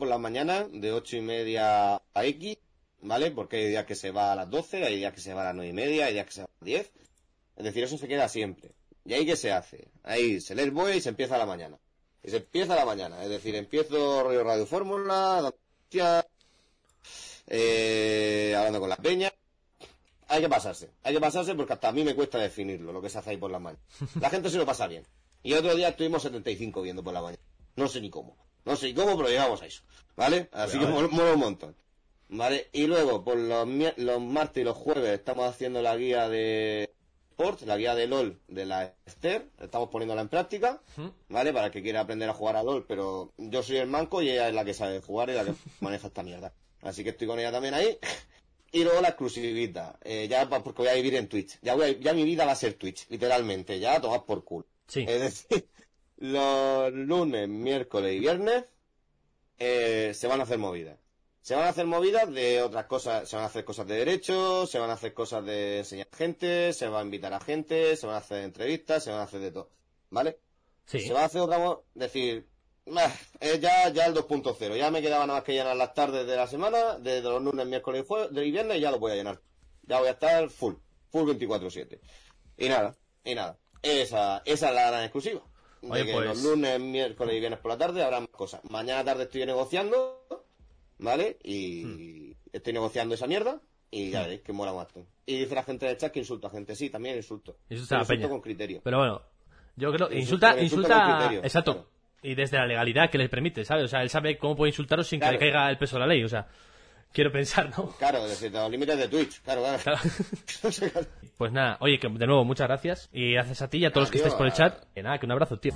[SPEAKER 2] las mañanas, de ocho y media a X, ¿vale? Porque hay días que se va a las 12, hay días que se va a las nueve y media, hay días que se va a las 10. Es decir, eso se queda siempre. ¿Y ahí qué se hace? Ahí se el buey y se empieza la mañana. Y se empieza la mañana. Es decir, empiezo Radio, Radio Fórmula, eh, hablando con las peñas. Hay que pasarse. Hay que pasarse porque hasta a mí me cuesta definirlo, lo que se hace ahí por la mañana. (laughs) La gente se lo pasa bien. Y otro día estuvimos 75 viendo por la mañana. No sé ni cómo. No sé ni cómo, pero llegamos a eso. ¿Vale? Así que mola un montón. ¿Vale? Y luego, por los, los martes y los jueves, estamos haciendo la guía de La guía de LOL de la Esther. Estamos poniéndola en práctica. ¿Vale? Para el que quiera aprender a jugar a LOL, pero yo soy el manco y ella es la que sabe jugar y la que (laughs) maneja esta mierda. Así que estoy con ella también ahí. Y luego la exclusivita, eh, ya porque voy a vivir en Twitch. Ya, voy ya mi vida va a ser Twitch, literalmente, ya tomad por culo.
[SPEAKER 1] Sí.
[SPEAKER 2] Es decir, (laughs) los lunes, miércoles y viernes eh, se van a hacer movidas. Se van a hacer movidas de otras cosas, se van a hacer cosas de derecho, se van a hacer cosas de enseñar gente, se va a invitar a gente, se van a hacer entrevistas, se van a hacer de todo. ¿Vale?
[SPEAKER 1] Sí.
[SPEAKER 2] Se va a hacer otra, decir, eh, ya, ya el 2.0, ya me quedaba nada más que llenar las tardes de la semana, de los lunes, miércoles y viernes, y ya lo voy a llenar. Ya voy a estar full, full 24-7. Y nada, y nada. Esa, esa es la gran exclusiva. De que los pues- lunes, miércoles y viernes por la tarde habrá más cosas. Mañana tarde estoy negociando, ¿vale? Y hmm. estoy negociando esa mierda. Y ya hmm. veréis que mola más. Y dice la gente de chat que insulta a gente. Sí, también insulto.
[SPEAKER 1] Insulta
[SPEAKER 2] insulto con criterio.
[SPEAKER 1] Pero bueno, yo creo que insulta, insulta, exacto. Y desde la legalidad que les permite, ¿sabes? O sea, él sabe cómo puede insultaros sin que le caiga el peso de la ley. O sea, quiero pensar, ¿no?
[SPEAKER 2] Claro, desde los límites de Twitch, claro, (laughs) claro.
[SPEAKER 1] pues nada, oye, que de nuevo, muchas gracias. Y gracias a ti y a todos los que estáis por el chat. Y nada, que un abrazo, tío.